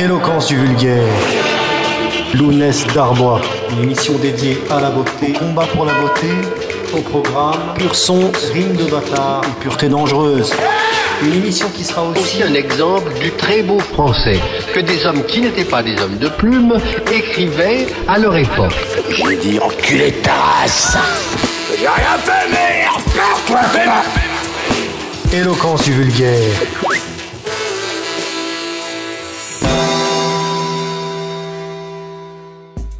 Éloquence du vulgaire. Lounès d'Arbois. Une émission dédiée à la beauté. Combat pour la beauté. Au programme. Pur son, rime de bâtard. Et pureté dangereuse. Une émission qui sera aussi, aussi un exemple du très beau français que des hommes qui n'étaient pas des hommes de plume écrivaient à leur époque. Je dis enculé ta race. J'ai rien fait, merde Éloquence du vulgaire.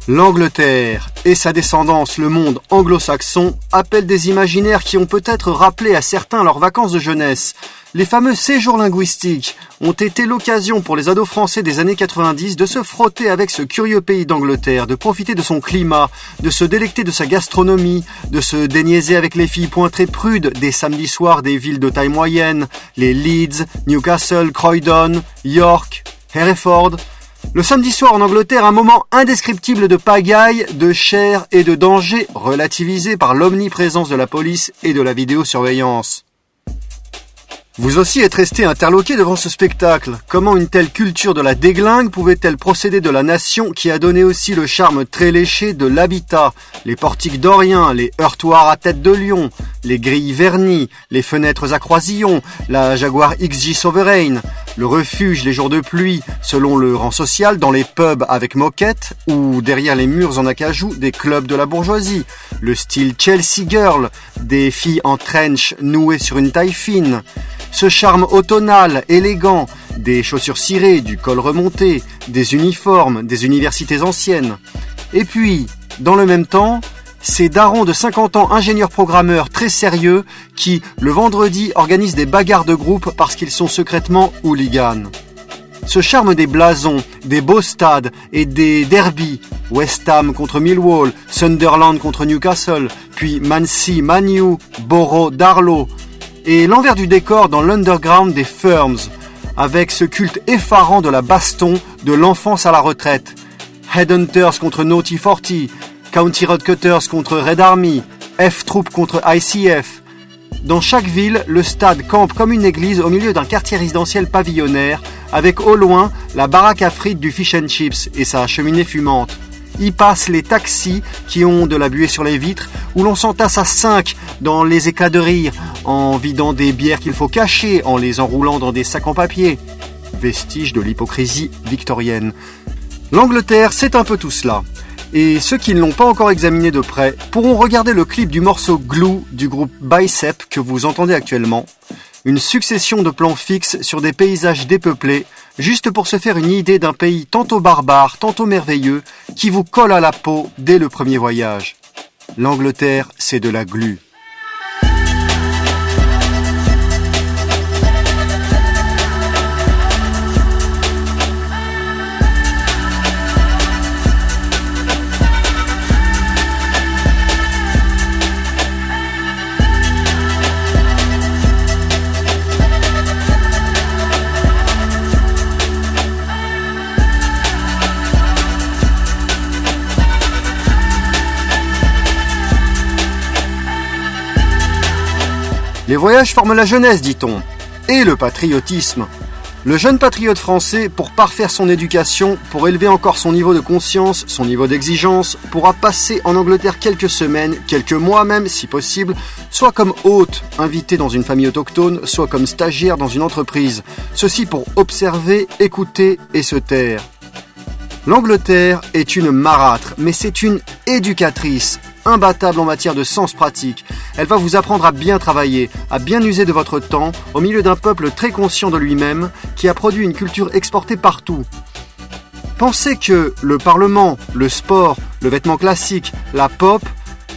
L'Angleterre et sa descendance, le monde anglo-saxon, appellent des imaginaires qui ont peut-être rappelé à certains leurs vacances de jeunesse. Les fameux séjours linguistiques ont été l'occasion pour les ados français des années 90 de se frotter avec ce curieux pays d'Angleterre, de profiter de son climat, de se délecter de sa gastronomie, de se déniaiser avec les filles pointrées prudes des samedis soirs des villes de taille moyenne, les Leeds, Newcastle, Croydon, York, Hereford, le samedi soir en Angleterre, un moment indescriptible de pagaille, de chair et de danger relativisé par l'omniprésence de la police et de la vidéosurveillance. Vous aussi êtes resté interloqué devant ce spectacle. Comment une telle culture de la déglingue pouvait-elle procéder de la nation qui a donné aussi le charme très léché de l'habitat, les portiques doriens, les heurtoirs à tête de lion, les grilles vernies, les fenêtres à croisillons, la Jaguar XJ Sovereign, le refuge les jours de pluie selon le rang social dans les pubs avec moquette ou derrière les murs en acajou des clubs de la bourgeoisie, le style Chelsea Girl, des filles en trench nouées sur une taille fine, ce charme automnal, élégant, des chaussures cirées, du col remonté, des uniformes, des universités anciennes. Et puis, dans le même temps, ces darons de 50 ans ingénieurs programmeurs très sérieux qui, le vendredi, organisent des bagarres de groupe parce qu'ils sont secrètement hooligans. Ce charme des blasons, des beaux stades et des derbies, West Ham contre Millwall, Sunderland contre Newcastle, puis Mancy, Manu, Borough, Darlow, et l'envers du décor dans l'underground des Firms, avec ce culte effarant de la baston de l'enfance à la retraite. Headhunters contre Naughty 40, County Road Cutters contre Red Army, F-Troop contre ICF. Dans chaque ville, le stade campe comme une église au milieu d'un quartier résidentiel pavillonnaire, avec au loin la baraque à frites du Fish and Chips et sa cheminée fumante. Y passent les taxis qui ont de la buée sur les vitres, où l'on s'entasse à cinq dans les éclats de rire, en vidant des bières qu'il faut cacher, en les enroulant dans des sacs en papier. Vestige de l'hypocrisie victorienne. L'Angleterre, c'est un peu tout cela. Et ceux qui ne l'ont pas encore examiné de près pourront regarder le clip du morceau Glue du groupe Bicep que vous entendez actuellement. Une succession de plans fixes sur des paysages dépeuplés juste pour se faire une idée d'un pays tantôt barbare, tantôt merveilleux, qui vous colle à la peau dès le premier voyage. L'Angleterre, c'est de la glu. Les voyages forment la jeunesse, dit-on, et le patriotisme. Le jeune patriote français, pour parfaire son éducation, pour élever encore son niveau de conscience, son niveau d'exigence, pourra passer en Angleterre quelques semaines, quelques mois même, si possible, soit comme hôte, invité dans une famille autochtone, soit comme stagiaire dans une entreprise. Ceci pour observer, écouter et se taire. L'Angleterre est une marâtre, mais c'est une éducatrice, imbattable en matière de sens pratique. Elle va vous apprendre à bien travailler, à bien user de votre temps, au milieu d'un peuple très conscient de lui-même, qui a produit une culture exportée partout. Pensez que le Parlement, le sport, le vêtement classique, la pop,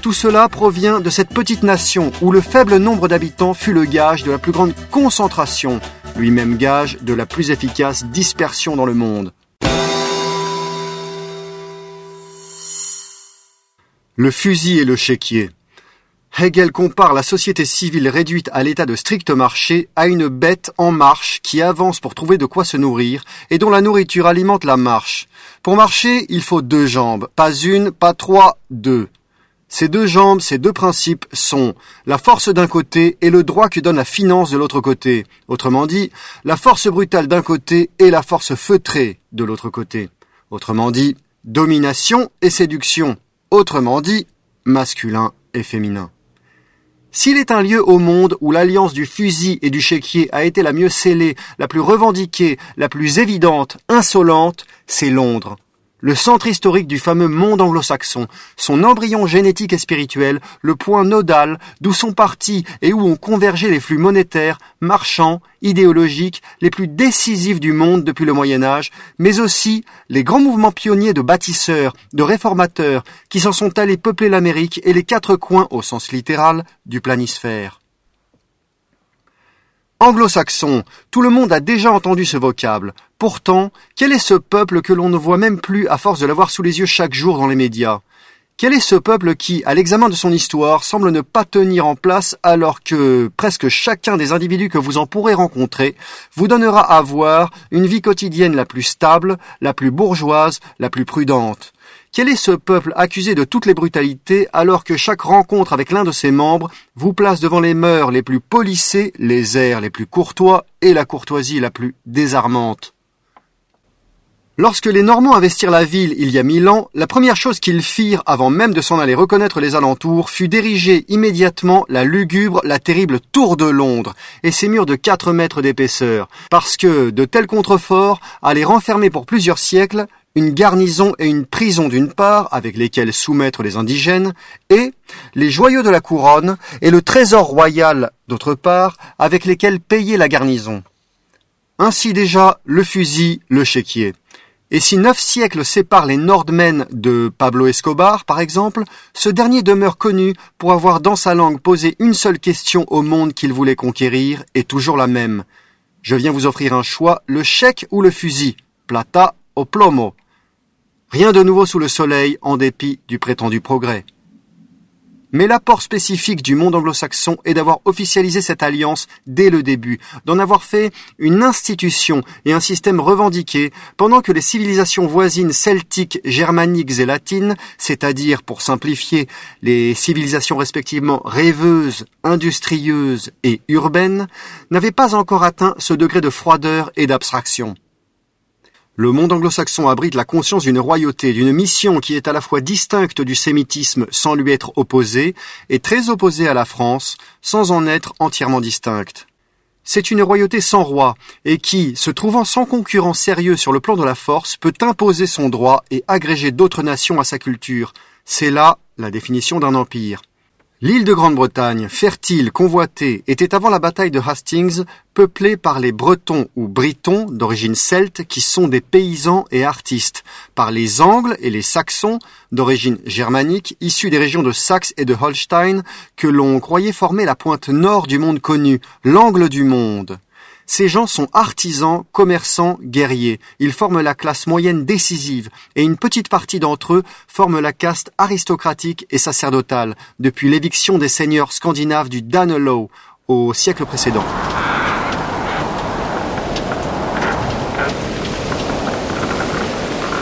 tout cela provient de cette petite nation où le faible nombre d'habitants fut le gage de la plus grande concentration, lui-même gage de la plus efficace dispersion dans le monde. Le fusil et le chéquier. Hegel compare la société civile réduite à l'état de strict marché à une bête en marche qui avance pour trouver de quoi se nourrir et dont la nourriture alimente la marche. Pour marcher, il faut deux jambes, pas une, pas trois, deux. Ces deux jambes, ces deux principes sont la force d'un côté et le droit que donne la finance de l'autre côté. Autrement dit, la force brutale d'un côté et la force feutrée de l'autre côté. Autrement dit, domination et séduction. Autrement dit, masculin et féminin. S'il est un lieu au monde où l'alliance du fusil et du chéquier a été la mieux scellée, la plus revendiquée, la plus évidente, insolente, c'est Londres le centre historique du fameux monde anglo-saxon, son embryon génétique et spirituel, le point nodal d'où sont partis et où ont convergé les flux monétaires, marchands, idéologiques, les plus décisifs du monde depuis le Moyen Âge, mais aussi les grands mouvements pionniers de bâtisseurs, de réformateurs, qui s'en sont allés peupler l'Amérique et les quatre coins, au sens littéral, du planisphère. Anglo-saxon, tout le monde a déjà entendu ce vocable. Pourtant, quel est ce peuple que l'on ne voit même plus à force de l'avoir sous les yeux chaque jour dans les médias? Quel est ce peuple qui, à l'examen de son histoire, semble ne pas tenir en place alors que presque chacun des individus que vous en pourrez rencontrer vous donnera à voir une vie quotidienne la plus stable, la plus bourgeoise, la plus prudente? Quel est ce peuple accusé de toutes les brutalités alors que chaque rencontre avec l'un de ses membres vous place devant les mœurs les plus polissées, les airs les plus courtois et la courtoisie la plus désarmante? Lorsque les Normands investirent la ville il y a mille ans, la première chose qu'ils firent avant même de s'en aller reconnaître les alentours fut d'ériger immédiatement la lugubre, la terrible tour de Londres et ses murs de quatre mètres d'épaisseur, parce que de tels contreforts allaient renfermer pour plusieurs siècles une garnison et une prison d'une part, avec lesquelles soumettre les indigènes, et les joyaux de la couronne et le trésor royal d'autre part, avec lesquels payer la garnison. Ainsi déjà le fusil, le chéquier. Et si neuf siècles séparent les Nordmen de Pablo Escobar, par exemple, ce dernier demeure connu pour avoir dans sa langue posé une seule question au monde qu'il voulait conquérir, et toujours la même. Je viens vous offrir un choix, le chèque ou le fusil, plata o plomo. Rien de nouveau sous le soleil en dépit du prétendu progrès. Mais l'apport spécifique du monde anglo-saxon est d'avoir officialisé cette alliance dès le début, d'en avoir fait une institution et un système revendiqué, pendant que les civilisations voisines celtiques, germaniques et latines, c'est-à-dire, pour simplifier, les civilisations respectivement rêveuses, industrieuses et urbaines, n'avaient pas encore atteint ce degré de froideur et d'abstraction. Le monde anglo-saxon abrite la conscience d'une royauté, d'une mission qui est à la fois distincte du sémitisme sans lui être opposée, et très opposée à la France, sans en être entièrement distincte. C'est une royauté sans roi, et qui, se trouvant sans concurrent sérieux sur le plan de la force, peut imposer son droit et agréger d'autres nations à sa culture. C'est là la définition d'un empire. L'île de Grande-Bretagne, fertile, convoitée, était avant la bataille de Hastings peuplée par les Bretons ou Britons d'origine celte qui sont des paysans et artistes, par les Angles et les Saxons d'origine germanique issus des régions de Saxe et de Holstein que l'on croyait former la pointe nord du monde connu, l'angle du monde. Ces gens sont artisans, commerçants, guerriers. Ils forment la classe moyenne décisive, et une petite partie d'entre eux forment la caste aristocratique et sacerdotale, depuis l'éviction des seigneurs scandinaves du Danelaw au siècle précédent.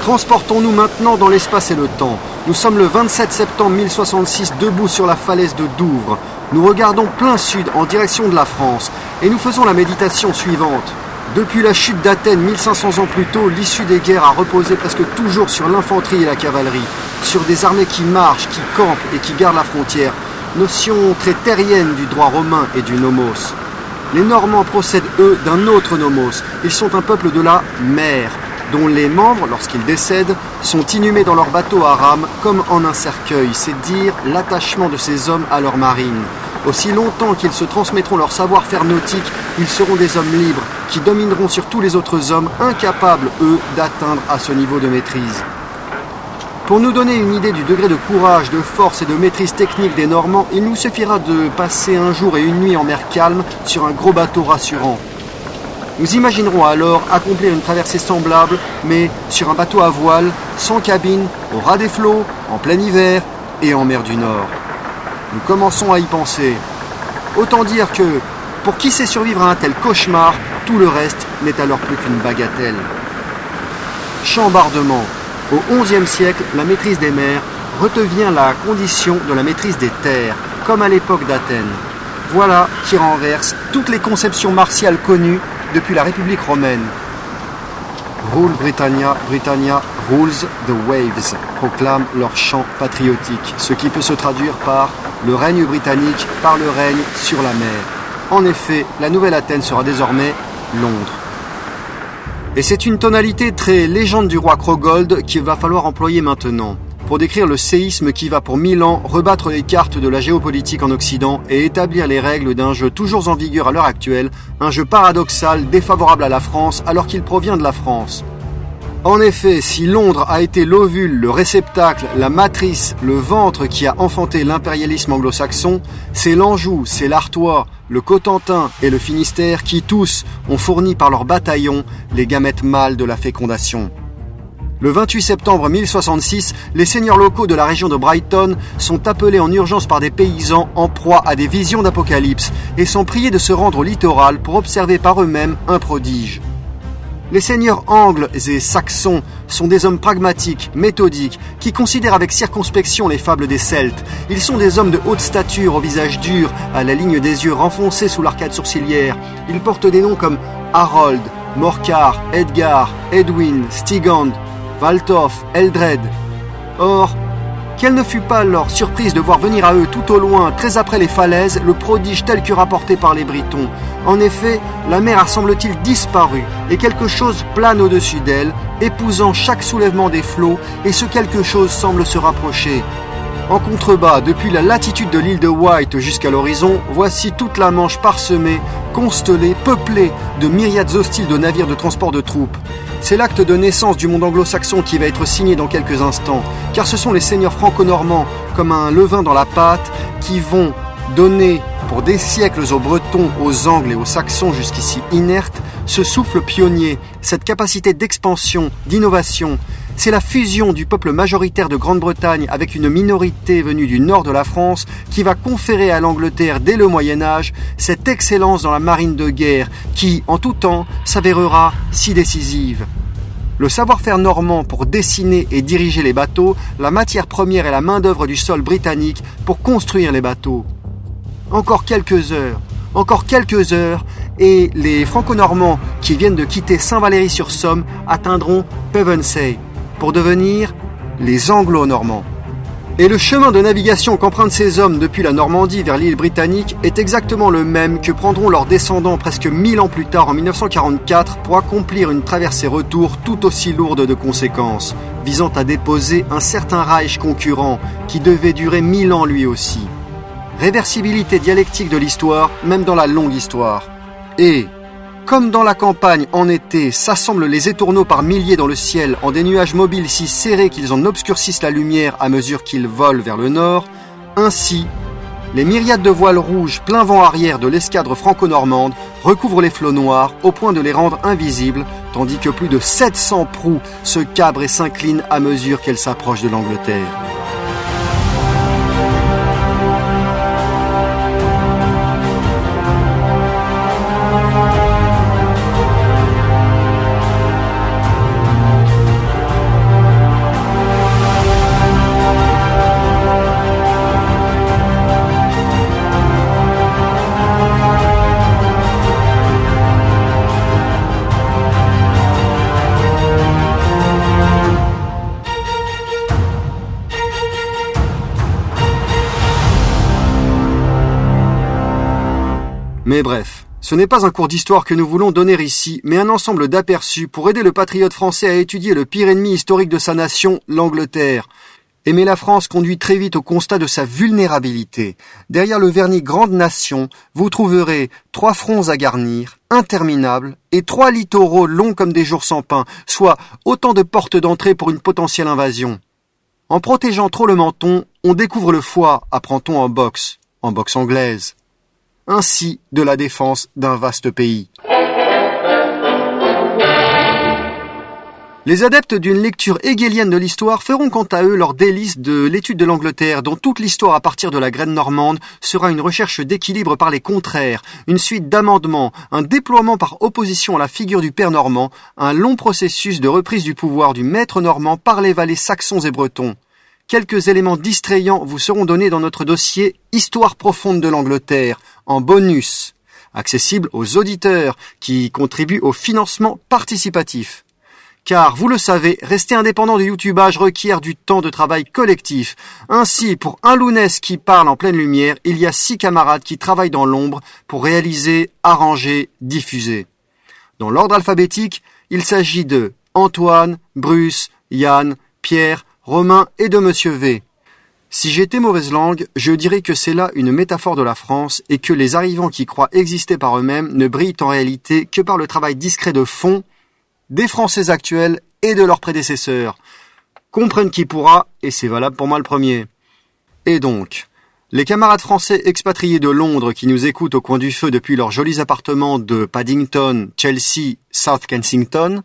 Transportons-nous maintenant dans l'espace et le temps. Nous sommes le 27 septembre 1066 debout sur la falaise de Douvres. Nous regardons plein sud en direction de la France et nous faisons la méditation suivante. Depuis la chute d'Athènes 1500 ans plus tôt, l'issue des guerres a reposé presque toujours sur l'infanterie et la cavalerie, sur des armées qui marchent, qui campent et qui gardent la frontière, notion très terrienne du droit romain et du nomos. Les Normands procèdent, eux, d'un autre nomos. Ils sont un peuple de la mer, dont les membres, lorsqu'ils décèdent, sont inhumés dans leur bateau à rame comme en un cercueil. C'est dire l'attachement de ces hommes à leur marine. Aussi longtemps qu'ils se transmettront leur savoir-faire nautique, ils seront des hommes libres qui domineront sur tous les autres hommes, incapables, eux, d'atteindre à ce niveau de maîtrise. Pour nous donner une idée du degré de courage, de force et de maîtrise technique des Normands, il nous suffira de passer un jour et une nuit en mer calme sur un gros bateau rassurant. Nous imaginerons alors accomplir une traversée semblable, mais sur un bateau à voile, sans cabine, au ras des flots, en plein hiver et en mer du Nord. Nous commençons à y penser. Autant dire que, pour qui sait survivre à un tel cauchemar, tout le reste n'est alors plus qu'une bagatelle. Chambardement. Au XIe siècle, la maîtrise des mers redevient la condition de la maîtrise des terres, comme à l'époque d'Athènes. Voilà qui renverse toutes les conceptions martiales connues depuis la République romaine. Rule Britannia, Britannia rules the waves, proclament leur chant patriotique, ce qui peut se traduire par le règne britannique par le règne sur la mer. En effet, la nouvelle Athènes sera désormais Londres. Et c'est une tonalité très légende du roi Krogold qu'il va falloir employer maintenant pour décrire le séisme qui va pour mille ans rebattre les cartes de la géopolitique en Occident et établir les règles d'un jeu toujours en vigueur à l'heure actuelle, un jeu paradoxal défavorable à la France alors qu'il provient de la France. En effet, si Londres a été l'ovule, le réceptacle, la matrice, le ventre qui a enfanté l'impérialisme anglo-saxon, c'est l'Anjou, c'est l'Artois, le Cotentin et le Finistère qui tous ont fourni par leurs bataillons les gamètes mâles de la fécondation. Le 28 septembre 1066, les seigneurs locaux de la région de Brighton sont appelés en urgence par des paysans en proie à des visions d'apocalypse et sont priés de se rendre au littoral pour observer par eux-mêmes un prodige. Les seigneurs angles et saxons sont des hommes pragmatiques, méthodiques, qui considèrent avec circonspection les fables des Celtes. Ils sont des hommes de haute stature, au visage dur, à la ligne des yeux renfoncés sous l'arcade sourcilière. Ils portent des noms comme Harold, Morcar, Edgar, Edwin, Stigand, Valtoff, Eldred. Or, quelle ne fut pas leur surprise de voir venir à eux tout au loin, très après les falaises, le prodige tel que rapporté par les Britons. En effet, la mer a semble-t-il disparu, et quelque chose plane au-dessus d'elle, épousant chaque soulèvement des flots, et ce quelque chose semble se rapprocher. En contrebas, depuis la latitude de l'île de White jusqu'à l'horizon, voici toute la Manche parsemée, constellée, peuplée de myriades hostiles de navires de transport de troupes. C'est l'acte de naissance du monde anglo-saxon qui va être signé dans quelques instants, car ce sont les seigneurs franco-normands, comme un levain dans la pâte, qui vont donner pour des siècles aux Bretons, aux Angles et aux Saxons jusqu'ici inertes, ce souffle pionnier, cette capacité d'expansion, d'innovation. C'est la fusion du peuple majoritaire de Grande-Bretagne avec une minorité venue du nord de la France qui va conférer à l'Angleterre dès le Moyen Âge cette excellence dans la marine de guerre qui, en tout temps, s'avérera si décisive. Le savoir-faire normand pour dessiner et diriger les bateaux, la matière première et la main-d'œuvre du sol britannique pour construire les bateaux. Encore quelques heures, encore quelques heures, et les franco-normands qui viennent de quitter Saint-Valery-sur-Somme atteindront Pevensey pour devenir les anglo-normands. Et le chemin de navigation qu'empruntent ces hommes depuis la Normandie vers l'île britannique est exactement le même que prendront leurs descendants presque mille ans plus tard en 1944 pour accomplir une traversée-retour tout aussi lourde de conséquences, visant à déposer un certain Reich concurrent qui devait durer mille ans lui aussi. Réversibilité dialectique de l'histoire, même dans la longue histoire. Et, comme dans la campagne, en été, s'assemblent les étourneaux par milliers dans le ciel en des nuages mobiles si serrés qu'ils en obscurcissent la lumière à mesure qu'ils volent vers le nord, ainsi, les myriades de voiles rouges plein vent arrière de l'escadre franco-normande recouvrent les flots noirs au point de les rendre invisibles, tandis que plus de 700 proues se cabrent et s'inclinent à mesure qu'elles s'approchent de l'Angleterre. Bref, ce n'est pas un cours d'histoire que nous voulons donner ici, mais un ensemble d'aperçus pour aider le patriote français à étudier le pire ennemi historique de sa nation, l'Angleterre. Aimer la France conduit très vite au constat de sa vulnérabilité. Derrière le vernis grande nation, vous trouverez trois fronts à garnir, interminables, et trois littoraux longs comme des jours sans pain, soit autant de portes d'entrée pour une potentielle invasion. En protégeant trop le menton, on découvre le foie, apprend-on en boxe, en boxe anglaise ainsi de la défense d'un vaste pays. Les adeptes d'une lecture hegelienne de l'histoire feront quant à eux leur délice de l'étude de l'Angleterre, dont toute l'histoire à partir de la graine normande sera une recherche d'équilibre par les contraires, une suite d'amendements, un déploiement par opposition à la figure du père normand, un long processus de reprise du pouvoir du maître normand par les vallées saxons et bretons. quelques éléments distrayants vous seront donnés dans notre dossier Histoire profonde de l'Angleterre, en bonus, accessible aux auditeurs qui contribuent au financement participatif. Car, vous le savez, rester indépendant du youtubage requiert du temps de travail collectif. Ainsi, pour un lounès qui parle en pleine lumière, il y a six camarades qui travaillent dans l'ombre pour réaliser, arranger, diffuser. Dans l'ordre alphabétique, il s'agit de Antoine, Bruce, Yann, Pierre, Romain et de Monsieur V. Si j'étais mauvaise langue, je dirais que c'est là une métaphore de la France et que les arrivants qui croient exister par eux-mêmes ne brillent en réalité que par le travail discret de fond des Français actuels et de leurs prédécesseurs. Comprenne qui pourra, et c'est valable pour moi le premier. Et donc, les camarades français expatriés de Londres qui nous écoutent au coin du feu depuis leurs jolis appartements de Paddington, Chelsea, South Kensington,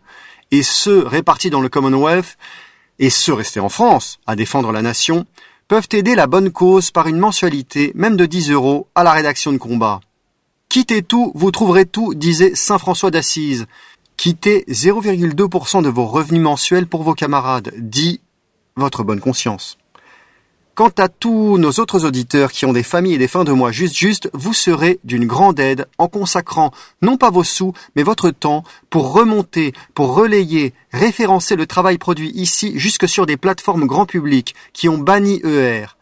et ceux répartis dans le Commonwealth, et ceux restés en France à défendre la nation, peuvent aider la bonne cause par une mensualité, même de 10 euros, à la rédaction de combat. Quittez tout, vous trouverez tout, disait Saint François d'Assise, Quittez 0,2% de vos revenus mensuels pour vos camarades, dit votre bonne conscience. Quant à tous nos autres auditeurs qui ont des familles et des fins de mois juste juste, vous serez d'une grande aide en consacrant non pas vos sous, mais votre temps pour remonter, pour relayer, référencer le travail produit ici jusque sur des plateformes grand public qui ont banni ER.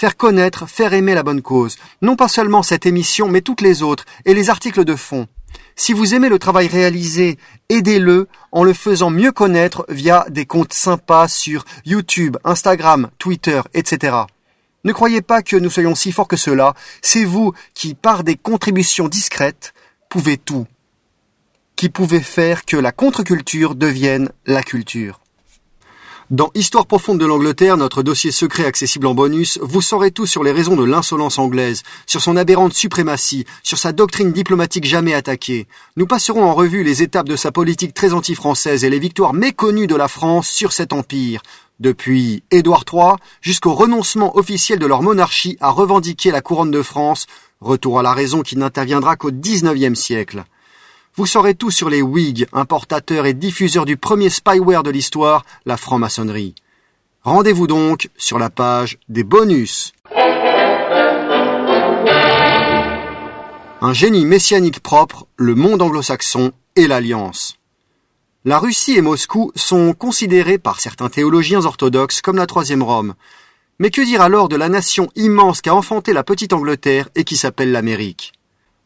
Faire connaître, faire aimer la bonne cause. Non pas seulement cette émission, mais toutes les autres et les articles de fond. Si vous aimez le travail réalisé, aidez-le en le faisant mieux connaître via des comptes sympas sur YouTube, Instagram, Twitter, etc. Ne croyez pas que nous soyons si forts que cela, c'est vous qui, par des contributions discrètes, pouvez tout, qui pouvez faire que la contre-culture devienne la culture. Dans Histoire profonde de l'Angleterre, notre dossier secret accessible en bonus, vous saurez tout sur les raisons de l'insolence anglaise, sur son aberrante suprématie, sur sa doctrine diplomatique jamais attaquée. Nous passerons en revue les étapes de sa politique très anti-française et les victoires méconnues de la France sur cet empire. Depuis Édouard III jusqu'au renoncement officiel de leur monarchie à revendiquer la couronne de France, retour à la raison qui n'interviendra qu'au XIXe siècle. Vous saurez tout sur les Whigs, importateurs et diffuseurs du premier spyware de l'histoire, la franc-maçonnerie. Rendez-vous donc sur la page des bonus. Un génie messianique propre, le monde anglo-saxon et l'Alliance. La Russie et Moscou sont considérés par certains théologiens orthodoxes comme la troisième Rome. Mais que dire alors de la nation immense qu'a enfanté la petite Angleterre et qui s'appelle l'Amérique?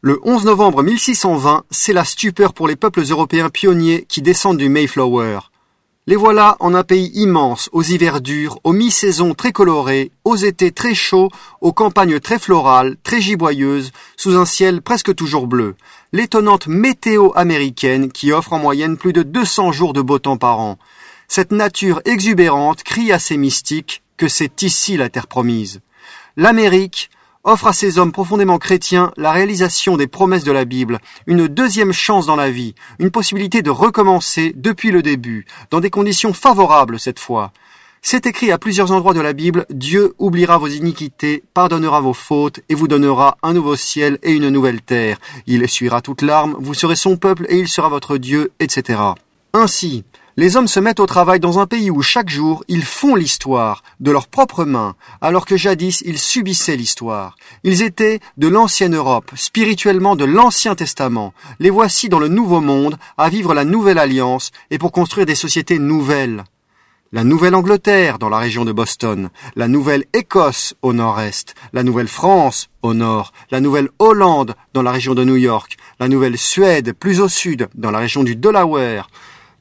Le 11 novembre 1620, c'est la stupeur pour les peuples européens pionniers qui descendent du Mayflower. Les voilà en un pays immense, aux hivers durs, aux mi-saisons très colorées, aux étés très chauds, aux campagnes très florales, très giboyeuses, sous un ciel presque toujours bleu. L'étonnante météo américaine qui offre en moyenne plus de 200 jours de beau temps par an. Cette nature exubérante crie à ses mystiques que c'est ici la terre promise. L'Amérique, offre à ces hommes profondément chrétiens la réalisation des promesses de la Bible, une deuxième chance dans la vie, une possibilité de recommencer depuis le début, dans des conditions favorables cette fois. C'est écrit à plusieurs endroits de la Bible, Dieu oubliera vos iniquités, pardonnera vos fautes, et vous donnera un nouveau ciel et une nouvelle terre. Il essuiera toute larme, vous serez son peuple et il sera votre Dieu, etc. Ainsi, les hommes se mettent au travail dans un pays où chaque jour ils font l'histoire de leurs propres mains, alors que jadis ils subissaient l'histoire. Ils étaient de l'ancienne Europe, spirituellement de l'Ancien Testament. Les voici dans le Nouveau Monde, à vivre la Nouvelle Alliance et pour construire des sociétés nouvelles. La Nouvelle-Angleterre dans la région de Boston, la Nouvelle-Écosse au nord-est, la Nouvelle-France au nord, la Nouvelle-Hollande dans la région de New York, la Nouvelle-Suède plus au sud dans la région du Delaware,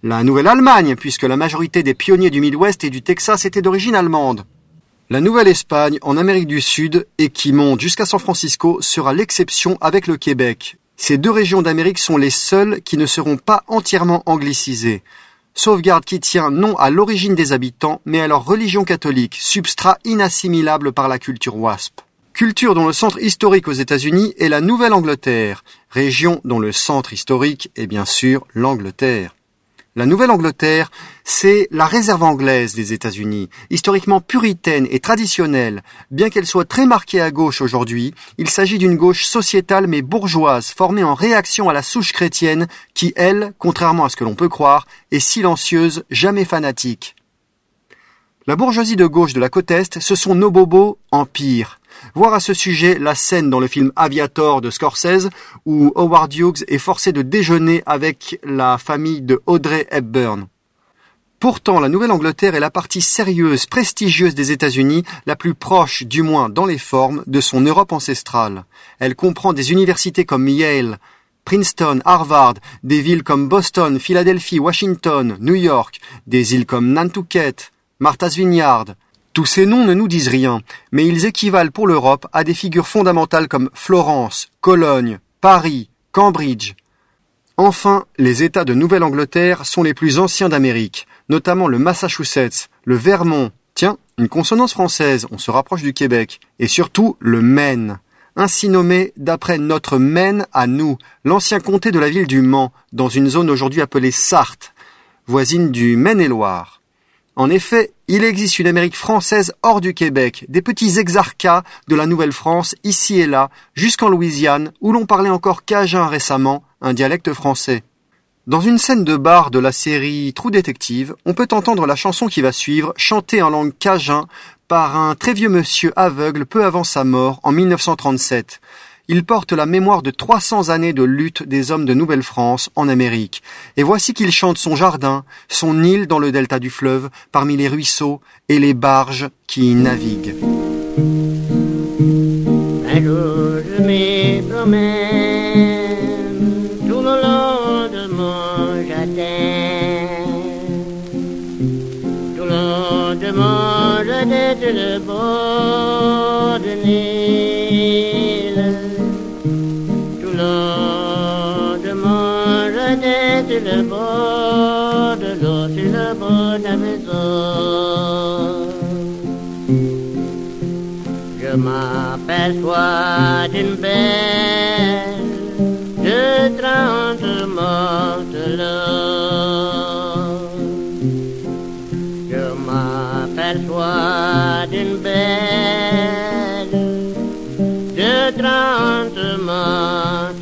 la Nouvelle-Allemagne, puisque la majorité des pionniers du Midwest et du Texas étaient d'origine allemande. La Nouvelle-Espagne en Amérique du Sud et qui monte jusqu'à San Francisco sera l'exception avec le Québec. Ces deux régions d'Amérique sont les seules qui ne seront pas entièrement anglicisées. Sauvegarde qui tient non à l'origine des habitants, mais à leur religion catholique, substrat inassimilable par la culture WASP. Culture dont le centre historique aux États-Unis est la Nouvelle-Angleterre, région dont le centre historique est bien sûr l'Angleterre. La Nouvelle-Angleterre, c'est la réserve anglaise des États-Unis, historiquement puritaine et traditionnelle. Bien qu'elle soit très marquée à gauche aujourd'hui, il s'agit d'une gauche sociétale mais bourgeoise, formée en réaction à la souche chrétienne qui, elle, contrairement à ce que l'on peut croire, est silencieuse, jamais fanatique. La bourgeoisie de gauche de la côte Est, ce sont nos bobos en pire. Voir à ce sujet la scène dans le film Aviator de Scorsese où Howard Hughes est forcé de déjeuner avec la famille de Audrey Hepburn. Pourtant, la Nouvelle-Angleterre est la partie sérieuse, prestigieuse des États-Unis, la plus proche, du moins dans les formes, de son Europe ancestrale. Elle comprend des universités comme Yale, Princeton, Harvard, des villes comme Boston, Philadelphie, Washington, New York, des îles comme Nantucket, Martha's Vineyard. Tous ces noms ne nous disent rien, mais ils équivalent pour l'Europe à des figures fondamentales comme Florence, Cologne, Paris, Cambridge. Enfin, les États de Nouvelle-Angleterre sont les plus anciens d'Amérique notamment le Massachusetts, le Vermont, tiens, une consonance française, on se rapproche du Québec, et surtout le Maine, ainsi nommé d'après notre Maine à nous, l'ancien comté de la ville du Mans, dans une zone aujourd'hui appelée Sarthe, voisine du Maine-et-Loire. En effet, il existe une Amérique française hors du Québec, des petits exarchats de la Nouvelle-France ici et là, jusqu'en Louisiane, où l'on parlait encore cajun récemment, un dialecte français. Dans une scène de bar de la série Trou Détective, on peut entendre la chanson qui va suivre, chantée en langue cajun par un très vieux monsieur aveugle peu avant sa mort en 1937. Il porte la mémoire de 300 années de lutte des hommes de Nouvelle-France en Amérique. Et voici qu'il chante son jardin, son île dans le delta du fleuve, parmi les ruisseaux et les barges qui y naviguent. M'aperçois d'une belle de trente morts soit d'une belle de trente matelots,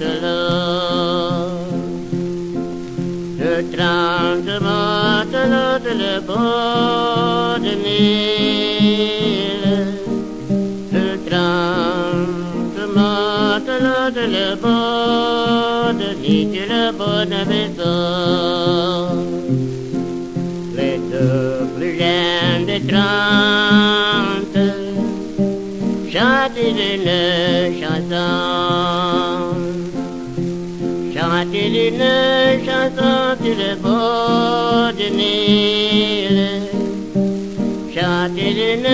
de trente matelots de le bord de Nil, le de Nil, de le bord de maison. Les deux plus jeunes de trente chantent une chanson. Chantent une chanson sur le du Nil. Chantent une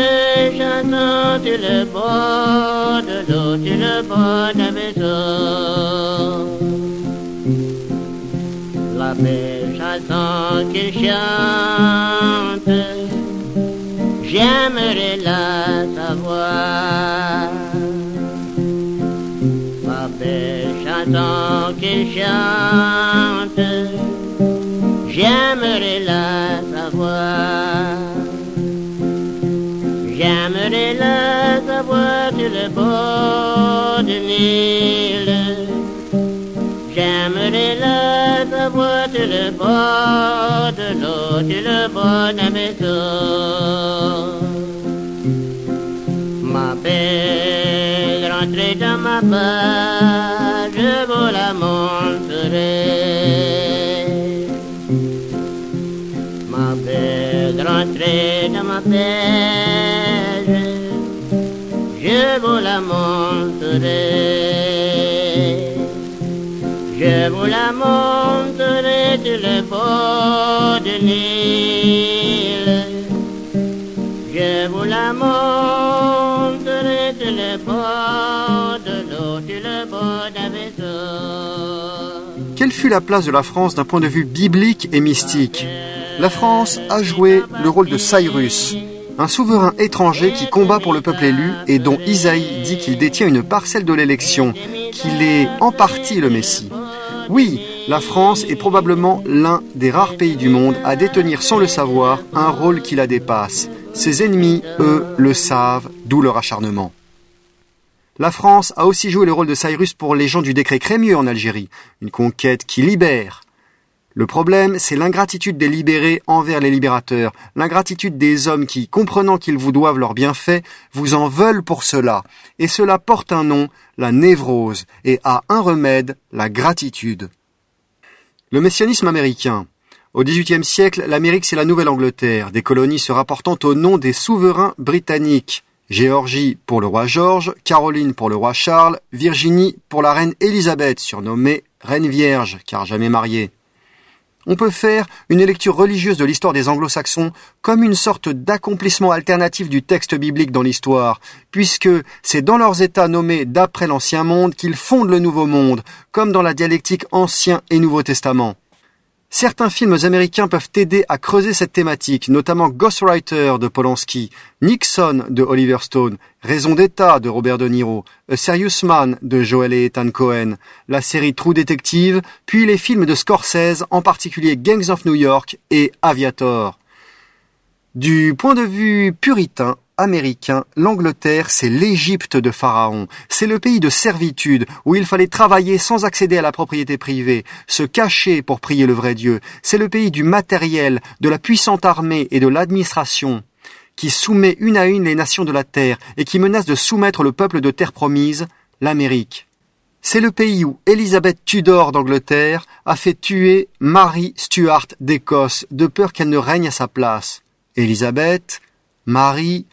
chanson sur le bord l'eau, sur le d'un vaisseau. La belle chanson qu'il chante j'aimerais la savoir. Ma belle chanson qu'il chante, j'aimerais la savoir. J'aimerais la savoir sur le bord du Nil. J'aimerais la savoir sur le bord de l'eau, sur le bord de la maison. Ma belle, rentrez dans ma part, je vous la montrerai. Ma belle, rentrez dans ma je vous la montrerai. Je vous la montrerai sur le bord de Nil. Je vous la montrerai sur le bord de l'eau, sur le bord d'un. Quelle fut la place de la France d'un point de vue biblique et mystique? La France a joué le rôle de Cyrus, un souverain étranger qui combat pour le peuple élu et dont Isaïe dit qu'il détient une parcelle de l'élection, qu'il est en partie le Messie. Oui, la France est probablement l'un des rares pays du monde à détenir sans le savoir un rôle qui la dépasse. Ses ennemis, eux, le savent, d'où leur acharnement. La France a aussi joué le rôle de Cyrus pour les gens du décret Crémieux en Algérie, une conquête qui libère. Le problème, c'est l'ingratitude des libérés envers les libérateurs, l'ingratitude des hommes qui, comprenant qu'ils vous doivent leurs bienfaits, vous en veulent pour cela. Et cela porte un nom, la névrose, et a un remède, la gratitude. Le messianisme américain. Au XVIIIe siècle, l'Amérique c'est la Nouvelle-Angleterre, des colonies se rapportant au nom des souverains britanniques. Géorgie pour le roi George, Caroline pour le roi Charles, Virginie pour la reine Élisabeth, surnommée Reine Vierge, car jamais mariée. On peut faire une lecture religieuse de l'histoire des anglo-saxons comme une sorte d'accomplissement alternatif du texte biblique dans l'histoire, puisque c'est dans leurs états nommés d'après l'Ancien Monde qu'ils fondent le Nouveau Monde, comme dans la dialectique Ancien et Nouveau Testament. Certains films américains peuvent aider à creuser cette thématique, notamment Ghostwriter de Polanski, Nixon de Oliver Stone, Raison d'État de Robert De Niro, A Serious Man de Joel et Ethan Cohen, la série True Detective, puis les films de Scorsese, en particulier Gangs of New York et Aviator. Du point de vue puritain, américain, l'Angleterre, c'est l'Égypte de Pharaon. C'est le pays de servitude où il fallait travailler sans accéder à la propriété privée, se cacher pour prier le vrai Dieu. C'est le pays du matériel, de la puissante armée et de l'administration qui soumet une à une les nations de la terre et qui menace de soumettre le peuple de terre promise, l'Amérique. C'est le pays où Élisabeth Tudor d'Angleterre a fait tuer Marie Stuart d'Écosse de peur qu'elle ne règne à sa place. Élisabeth, Marie,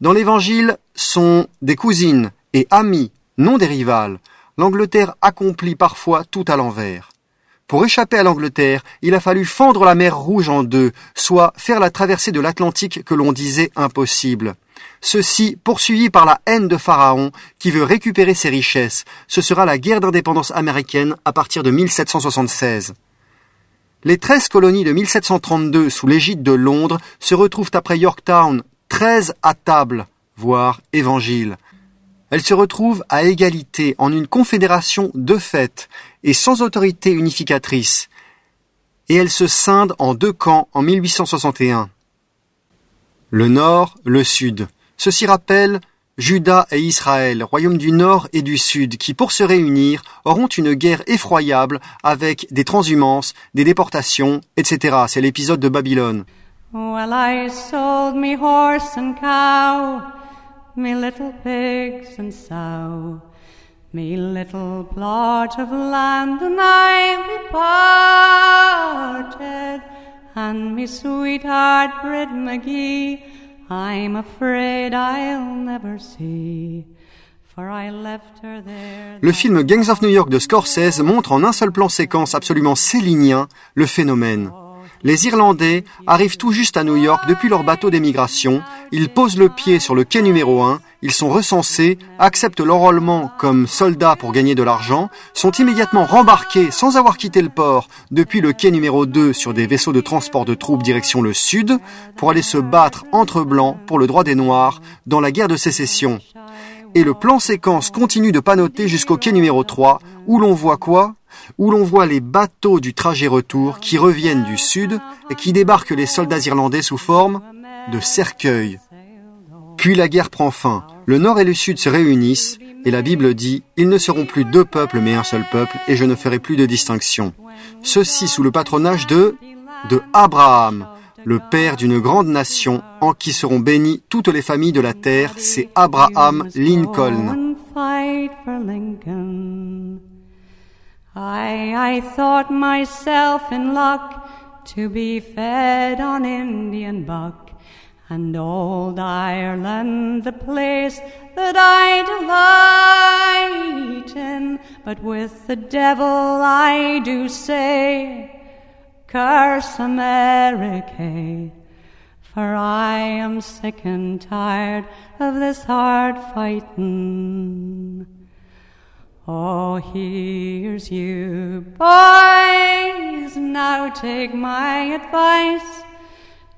dans l'Évangile, sont des cousines et amies, non des rivales. L'Angleterre accomplit parfois tout à l'envers. Pour échapper à l'Angleterre, il a fallu fendre la mer Rouge en deux, soit faire la traversée de l'Atlantique que l'on disait impossible. Ceci poursuivi par la haine de Pharaon qui veut récupérer ses richesses. Ce sera la guerre d'indépendance américaine à partir de 1776. Les treize colonies de 1732 sous l'égide de Londres se retrouvent après Yorktown, treize à table, voire évangile. Elles se retrouvent à égalité en une confédération de fait et sans autorité unificatrice, et elles se scindent en deux camps en 1861. Le nord, le sud. Ceci rappelle Juda et Israël, royaumes du nord et du sud, qui pour se réunir auront une guerre effroyable avec des transhumances, des déportations, etc. C'est l'épisode de Babylone. Well, I sold me horse and cow, me little pigs and sow, me little plot of land, and I departed, and me sweetheart Brid McGee, I'm afraid I'll never see. Le film Gangs of New York de Scorsese montre en un seul plan séquence absolument célinien le phénomène. Les Irlandais arrivent tout juste à New York depuis leur bateau d'émigration, ils posent le pied sur le quai numéro 1, ils sont recensés, acceptent l'enrôlement comme soldats pour gagner de l'argent, sont immédiatement rembarqués sans avoir quitté le port depuis le quai numéro 2 sur des vaisseaux de transport de troupes direction le sud pour aller se battre entre blancs pour le droit des Noirs dans la guerre de sécession. Et le plan séquence continue de panoter jusqu'au quai numéro 3 où l'on voit quoi? Où l'on voit les bateaux du trajet retour qui reviennent du sud et qui débarquent les soldats irlandais sous forme de cercueils. Puis la guerre prend fin, le nord et le sud se réunissent, et la Bible dit, ils ne seront plus deux peuples mais un seul peuple, et je ne ferai plus de distinction. Ceci sous le patronage de, de Abraham, le père d'une grande nation en qui seront bénies toutes les familles de la terre, c'est Abraham Lincoln. I, I thought myself in luck to be fed on Indian buck and old Ireland, the place that I delight in. But with the devil I do say, curse America. For I am sick and tired of this hard fighting. Oh, here's you, boys. Now take my advice.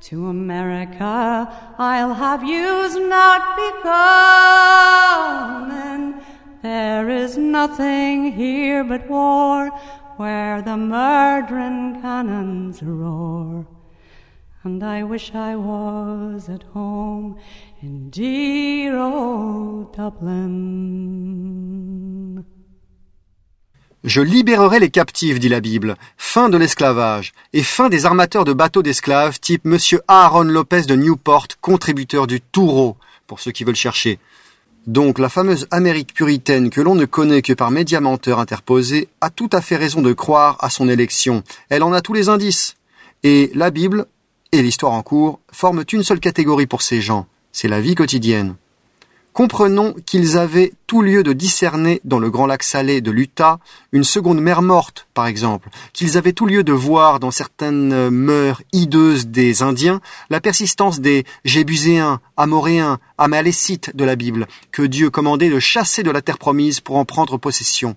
To America I'll have yous not be coming. There is nothing here but war, where the murdering cannons roar. And I wish I was at home in dear old Dublin. Je libérerai les captifs, dit la Bible. Fin de l'esclavage. Et fin des armateurs de bateaux d'esclaves type Monsieur Aaron Lopez de Newport, contributeur du Taureau, pour ceux qui veulent chercher. Donc la fameuse Amérique puritaine que l'on ne connaît que par médiamenteurs interposés a tout à fait raison de croire à son élection. Elle en a tous les indices. Et la Bible et l'histoire en cours forment une seule catégorie pour ces gens. C'est la vie quotidienne. Comprenons qu'ils avaient tout lieu de discerner dans le grand lac salé de l'Utah une seconde mer morte, par exemple, qu'ils avaient tout lieu de voir dans certaines mœurs hideuses des Indiens la persistance des Jébuséens, Amoréens, Amalécites de la Bible, que Dieu commandait de chasser de la terre promise pour en prendre possession.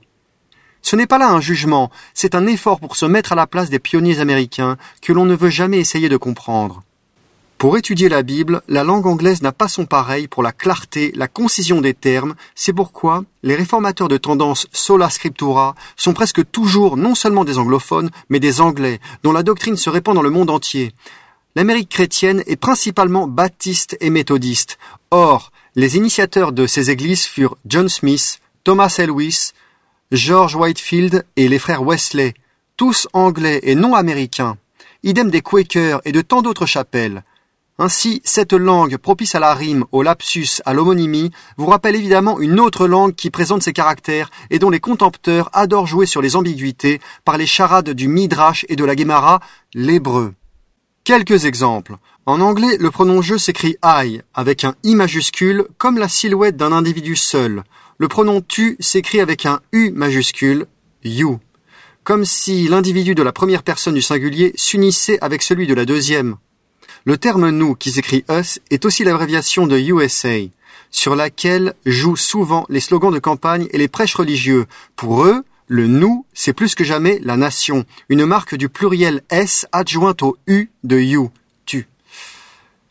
Ce n'est pas là un jugement, c'est un effort pour se mettre à la place des pionniers américains que l'on ne veut jamais essayer de comprendre. Pour étudier la Bible, la langue anglaise n'a pas son pareil pour la clarté, la concision des termes, c'est pourquoi les réformateurs de tendance sola scriptura sont presque toujours non seulement des anglophones, mais des anglais, dont la doctrine se répand dans le monde entier. L'Amérique chrétienne est principalement baptiste et méthodiste. Or, les initiateurs de ces églises furent John Smith, Thomas Elwis, George Whitefield et les frères Wesley, tous anglais et non américains. Idem des Quakers et de tant d'autres chapelles. Ainsi, cette langue propice à la rime, au lapsus, à l'homonymie, vous rappelle évidemment une autre langue qui présente ses caractères et dont les contempteurs adorent jouer sur les ambiguïtés par les charades du Midrash et de la Gemara, l'hébreu. Quelques exemples. En anglais, le pronom je s'écrit I avec un I majuscule comme la silhouette d'un individu seul. Le pronom tu s'écrit avec un U majuscule, you. Comme si l'individu de la première personne du singulier s'unissait avec celui de la deuxième. Le terme nous, qui s'écrit us, est aussi l'abréviation de USA, sur laquelle jouent souvent les slogans de campagne et les prêches religieux. Pour eux, le nous, c'est plus que jamais la nation, une marque du pluriel S adjointe au U de you, tu.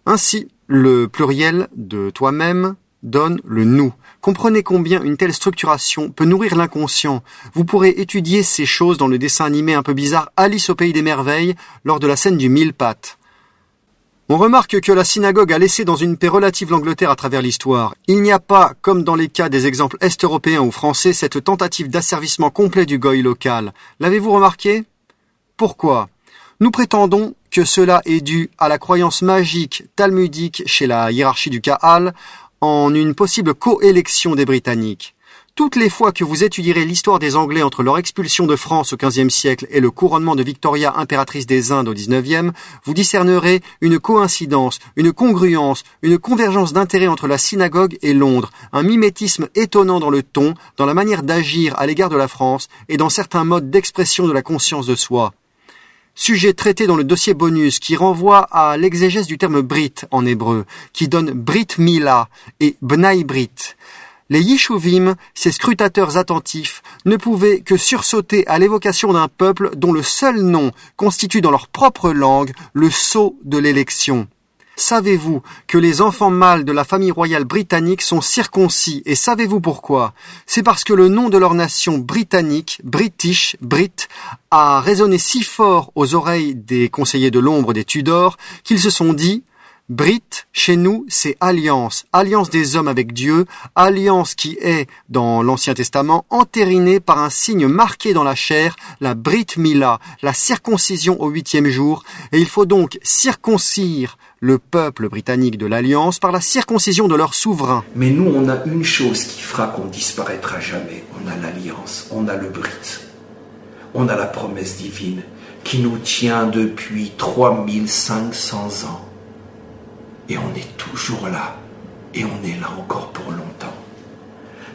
Ainsi, le pluriel de toi-même donne le nous. Comprenez combien une telle structuration peut nourrir l'inconscient. Vous pourrez étudier ces choses dans le dessin animé un peu bizarre Alice au pays des merveilles lors de la scène du mille pattes. On remarque que la synagogue a laissé dans une paix relative l'Angleterre à travers l'histoire. Il n'y a pas, comme dans les cas des exemples est-européens ou français, cette tentative d'asservissement complet du goy local. L'avez-vous remarqué? Pourquoi? Nous prétendons que cela est dû à la croyance magique talmudique chez la hiérarchie du Kaal en une possible coélection des Britanniques. Toutes les fois que vous étudierez l'histoire des Anglais entre leur expulsion de France au XVe siècle et le couronnement de Victoria, impératrice des Indes au XIXe, vous discernerez une coïncidence, une congruence, une convergence d'intérêts entre la synagogue et Londres, un mimétisme étonnant dans le ton, dans la manière d'agir à l'égard de la France et dans certains modes d'expression de la conscience de soi. Sujet traité dans le dossier bonus qui renvoie à l'exégèse du terme Brit en hébreu, qui donne Brit Mila et Bnai Brit. Les Yishuvim, ces scrutateurs attentifs, ne pouvaient que sursauter à l'évocation d'un peuple dont le seul nom constitue dans leur propre langue le sceau de l'élection. Savez-vous que les enfants mâles de la famille royale britannique sont circoncis et savez-vous pourquoi? C'est parce que le nom de leur nation britannique, British, Brit, a résonné si fort aux oreilles des conseillers de l'ombre des Tudors qu'ils se sont dit Brit, chez nous, c'est alliance, alliance des hommes avec Dieu, alliance qui est, dans l'Ancien Testament, entérinée par un signe marqué dans la chair, la Brit Mila, la circoncision au huitième jour, et il faut donc circoncire le peuple britannique de l'Alliance par la circoncision de leur souverain. Mais nous, on a une chose qui fera qu'on disparaîtra jamais. On a l'Alliance, on a le Brit, on a la promesse divine qui nous tient depuis 3500 ans. Et on est toujours là. Et on est là encore pour longtemps.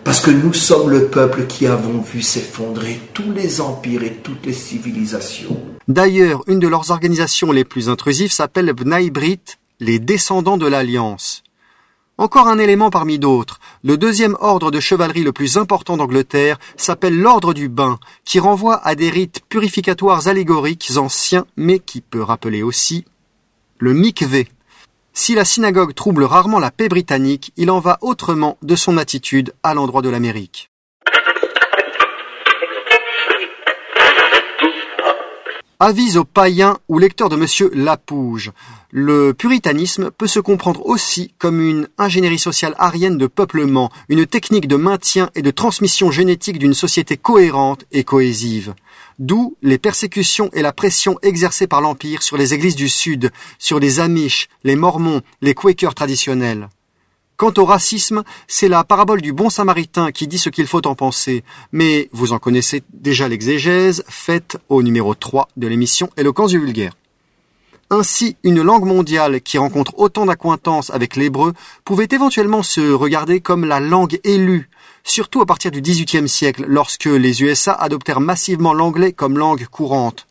Parce que nous sommes le peuple qui avons vu s'effondrer tous les empires et toutes les civilisations. D'ailleurs, une de leurs organisations les plus intrusives s'appelle Bnai Brit, les descendants de l'Alliance. Encore un élément parmi d'autres. Le deuxième ordre de chevalerie le plus important d'Angleterre s'appelle l'ordre du bain, qui renvoie à des rites purificatoires allégoriques anciens, mais qui peut rappeler aussi le mikvé. Si la synagogue trouble rarement la paix britannique, il en va autrement de son attitude à l'endroit de l'Amérique. Avise aux païens ou lecteurs de Monsieur Lapouge. Le puritanisme peut se comprendre aussi comme une ingénierie sociale arienne de peuplement, une technique de maintien et de transmission génétique d'une société cohérente et cohésive. D'où les persécutions et la pression exercées par l'Empire sur les églises du Sud, sur les Amish, les Mormons, les Quakers traditionnels. Quant au racisme, c'est la parabole du bon samaritain qui dit ce qu'il faut en penser, mais vous en connaissez déjà l'exégèse, faite au numéro 3 de l'émission Éloquence du vulgaire. Ainsi, une langue mondiale qui rencontre autant d'acquaintances avec l'hébreu pouvait éventuellement se regarder comme la langue élue, surtout à partir du XVIIIe siècle, lorsque les USA adoptèrent massivement l'anglais comme langue courante.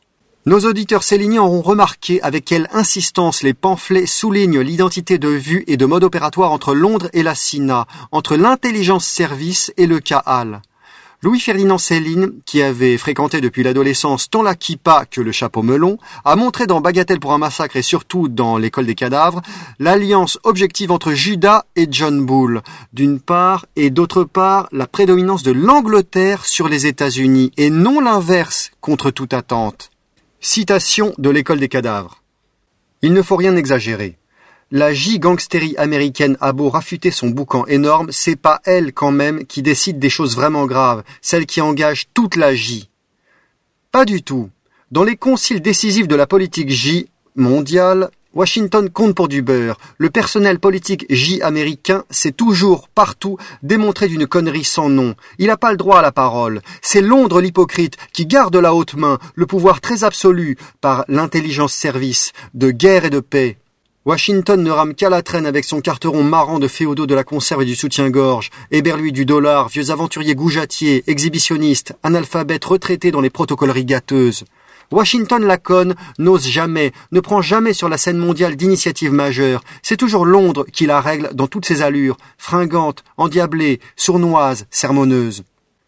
Nos auditeurs céliniens auront remarqué avec quelle insistance les pamphlets soulignent l'identité de vue et de mode opératoire entre Londres et la SINA, entre l'intelligence service et le CAAL. Louis-Ferdinand Céline, qui avait fréquenté depuis l'adolescence tant la kippa que le chapeau melon, a montré dans Bagatelle pour un massacre et surtout dans l'école des cadavres l'alliance objective entre Judas et John Bull, d'une part, et d'autre part, la prédominance de l'Angleterre sur les États-Unis et non l'inverse contre toute attente. Citation de l'école des cadavres. Il ne faut rien exagérer. La J-gangsterie américaine a beau rafuter son boucan énorme, c'est pas elle quand même qui décide des choses vraiment graves, celle qui engage toute la J. Pas du tout. Dans les conciles décisifs de la politique J mondiale, Washington compte pour du beurre. Le personnel politique J américain s'est toujours, partout, démontré d'une connerie sans nom. Il n'a pas le droit à la parole. C'est Londres l'hypocrite qui garde la haute main, le pouvoir très absolu, par l'intelligence service, de guerre et de paix. Washington ne rame qu'à la traîne avec son carteron marrant de féodaux de la conserve et du soutien-gorge, héberlui du dollar, vieux aventuriers goujatiers, exhibitionnistes, analphabètes retraités dans les protocoleries gâteuses. Washington Lacon n'ose jamais, ne prend jamais sur la scène mondiale d'initiative majeure. C'est toujours Londres qui la règle dans toutes ses allures, fringante, endiablée, sournoise, sermonneuse.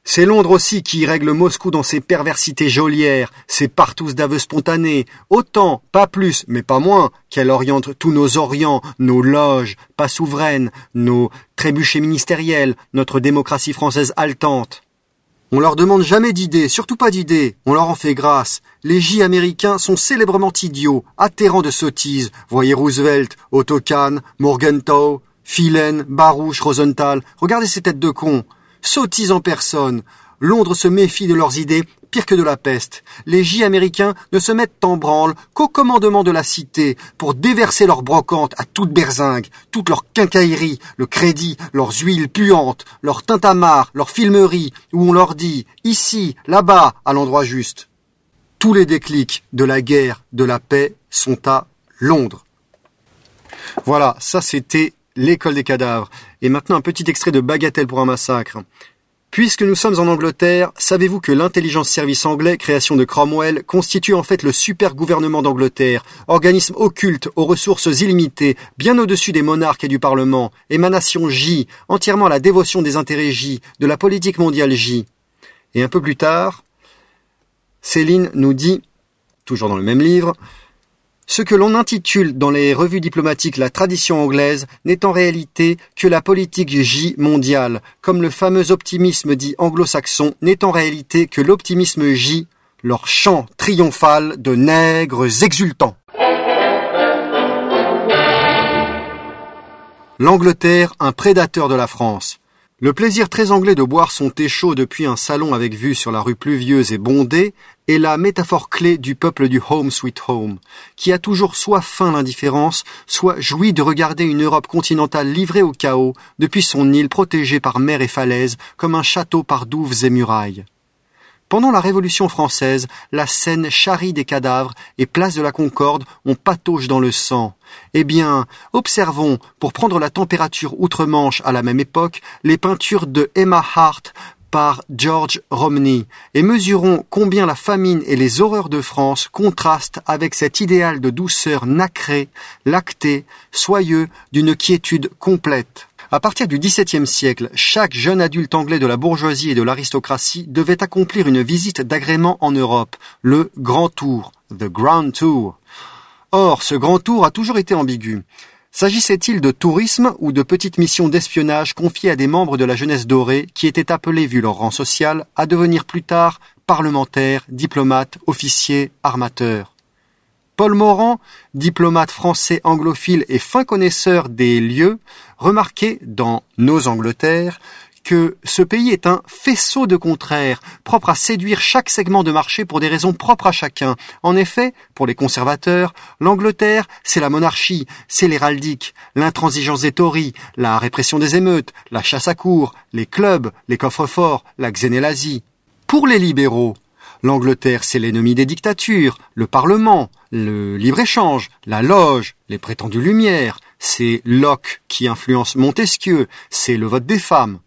C'est Londres aussi qui règle Moscou dans ses perversités geôlières, ses partous d'aveux spontanés, autant, pas plus, mais pas moins, qu'elle oriente tous nos orients, nos loges, pas souveraines, nos trébuchets ministériels, notre démocratie française haletante. On leur demande jamais d'idées, surtout pas d'idées, on leur en fait grâce. Les J américains sont célèbrement idiots, atterrants de sottises. Voyez Roosevelt, Otto Kahn, Morgenthau, Phelan, Baruch, Rosenthal. Regardez ces têtes de cons. Sottises en personne. Londres se méfie de leurs idées pire que de la peste. Les J américains ne se mettent en branle qu'au commandement de la cité pour déverser leurs brocantes à toute berzingue, toute leur quincaillerie, le crédit, leurs huiles puantes, leur tintamarre, leur filmerie, où on leur dit ici, là-bas, à l'endroit juste. Tous les déclics de la guerre, de la paix sont à Londres. Voilà, ça c'était l'école des cadavres. Et maintenant un petit extrait de Bagatelle pour un massacre. Puisque nous sommes en Angleterre, savez-vous que l'intelligence service anglais, création de Cromwell, constitue en fait le super gouvernement d'Angleterre, organisme occulte aux ressources illimitées, bien au-dessus des monarques et du Parlement, émanation J, entièrement à la dévotion des intérêts J, de la politique mondiale J. Et un peu plus tard, Céline nous dit, toujours dans le même livre, ce que l'on intitule dans les revues diplomatiques la tradition anglaise n'est en réalité que la politique J mondiale, comme le fameux optimisme dit anglo-saxon n'est en réalité que l'optimisme J, leur chant triomphal de nègres exultants. L'Angleterre, un prédateur de la France. Le plaisir très anglais de boire son thé chaud depuis un salon avec vue sur la rue pluvieuse et bondée est la métaphore clé du peuple du Home Sweet Home, qui a toujours soit faim l'indifférence, soit joui de regarder une Europe continentale livrée au chaos depuis son île protégée par mer et falaises comme un château par douves et murailles. Pendant la Révolution française, la scène charrie des cadavres et place de la Concorde, on patauge dans le sang. Eh bien, observons, pour prendre la température outre-Manche à la même époque, les peintures de Emma Hart George Romney, et mesurons combien la famine et les horreurs de France contrastent avec cet idéal de douceur nacrée, lactée, soyeux, d'une quiétude complète. À partir du XVIIe siècle, chaque jeune adulte anglais de la bourgeoisie et de l'aristocratie devait accomplir une visite d'agrément en Europe, le Grand Tour. Or, ce Grand Tour a toujours été ambigu. S'agissait-il de tourisme ou de petites missions d'espionnage confiées à des membres de la jeunesse dorée qui étaient appelés, vu leur rang social, à devenir plus tard parlementaire, diplomate, officier, armateur. Paul Morand, diplomate français anglophile et fin connaisseur des lieux, remarquait dans Nos Angleterres que ce pays est un faisceau de contraires, propre à séduire chaque segment de marché pour des raisons propres à chacun. En effet, pour les conservateurs, l'Angleterre, c'est la monarchie, c'est l'héraldique, l'intransigeance des Tories, la répression des émeutes, la chasse à cour, les clubs, les coffres-forts, la xénélasie. Pour les libéraux, l'Angleterre, c'est l'ennemi des dictatures, le Parlement, le libre-échange, la loge, les prétendues lumières, c'est Locke qui influence Montesquieu, c'est le vote des femmes.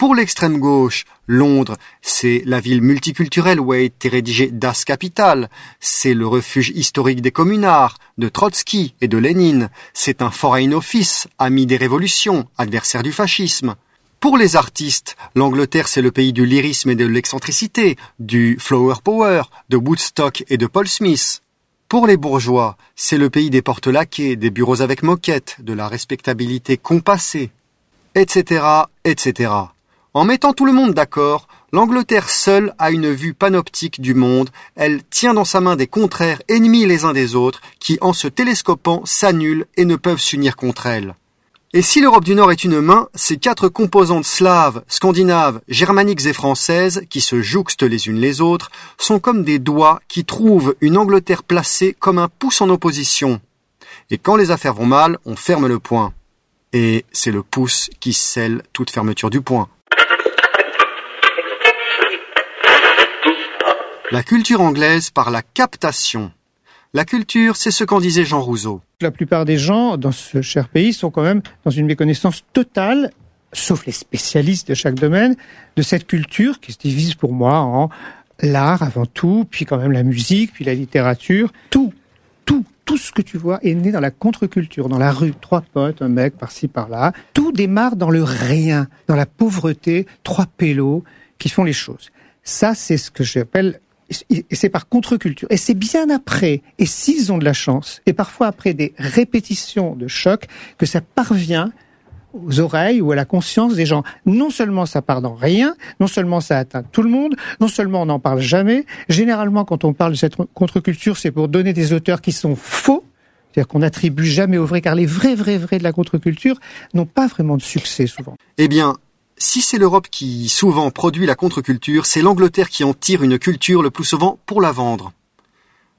Pour l'extrême gauche, Londres, c'est la ville multiculturelle où a été rédigé Das Kapital, c'est le refuge historique des communards, de Trotsky et de Lénine, c'est un foreign office, ami des révolutions, adversaire du fascisme. Pour les artistes, l'Angleterre c'est le pays du lyrisme et de l'excentricité, du flower power, de Woodstock et de Paul Smith. Pour les bourgeois, c'est le pays des portes laquées, des bureaux avec moquette, de la respectabilité compassée, etc., etc. En mettant tout le monde d'accord, l'Angleterre seule a une vue panoptique du monde, elle tient dans sa main des contraires ennemis les uns des autres, qui en se télescopant s'annulent et ne peuvent s'unir contre elle. Et si l'Europe du Nord est une main, ces quatre composantes slaves, scandinaves, germaniques et françaises, qui se jouxtent les unes les autres, sont comme des doigts qui trouvent une Angleterre placée comme un pouce en opposition. Et quand les affaires vont mal, on ferme le poing. Et c'est le pouce qui scelle toute fermeture du poing. La culture anglaise par la captation. La culture, c'est ce qu'en disait Jean Rousseau. La plupart des gens dans ce cher pays sont quand même dans une méconnaissance totale, sauf les spécialistes de chaque domaine, de cette culture qui se divise pour moi en l'art avant tout, puis quand même la musique, puis la littérature. Tout, tout, tout ce que tu vois est né dans la contre-culture, dans la rue. Trois potes, un mec par-ci, par-là. Tout démarre dans le rien, dans la pauvreté, trois pélos qui font les choses. Ça, c'est ce que j'appelle et c'est par contre-culture. Et c'est bien après, et s'ils ont de la chance, et parfois après des répétitions de choc, que ça parvient aux oreilles ou à la conscience des gens. Non seulement ça part dans rien, non seulement ça atteint tout le monde, non seulement on n'en parle jamais. Généralement, quand on parle de cette contre-culture, c'est pour donner des auteurs qui sont faux, c'est-à-dire qu'on n'attribue jamais aux vrais, car les vrais, vrais, vrais de la contre-culture n'ont pas vraiment de succès souvent. Eh bien, si c'est l'Europe qui souvent produit la contre-culture, c'est l'Angleterre qui en tire une culture le plus souvent pour la vendre.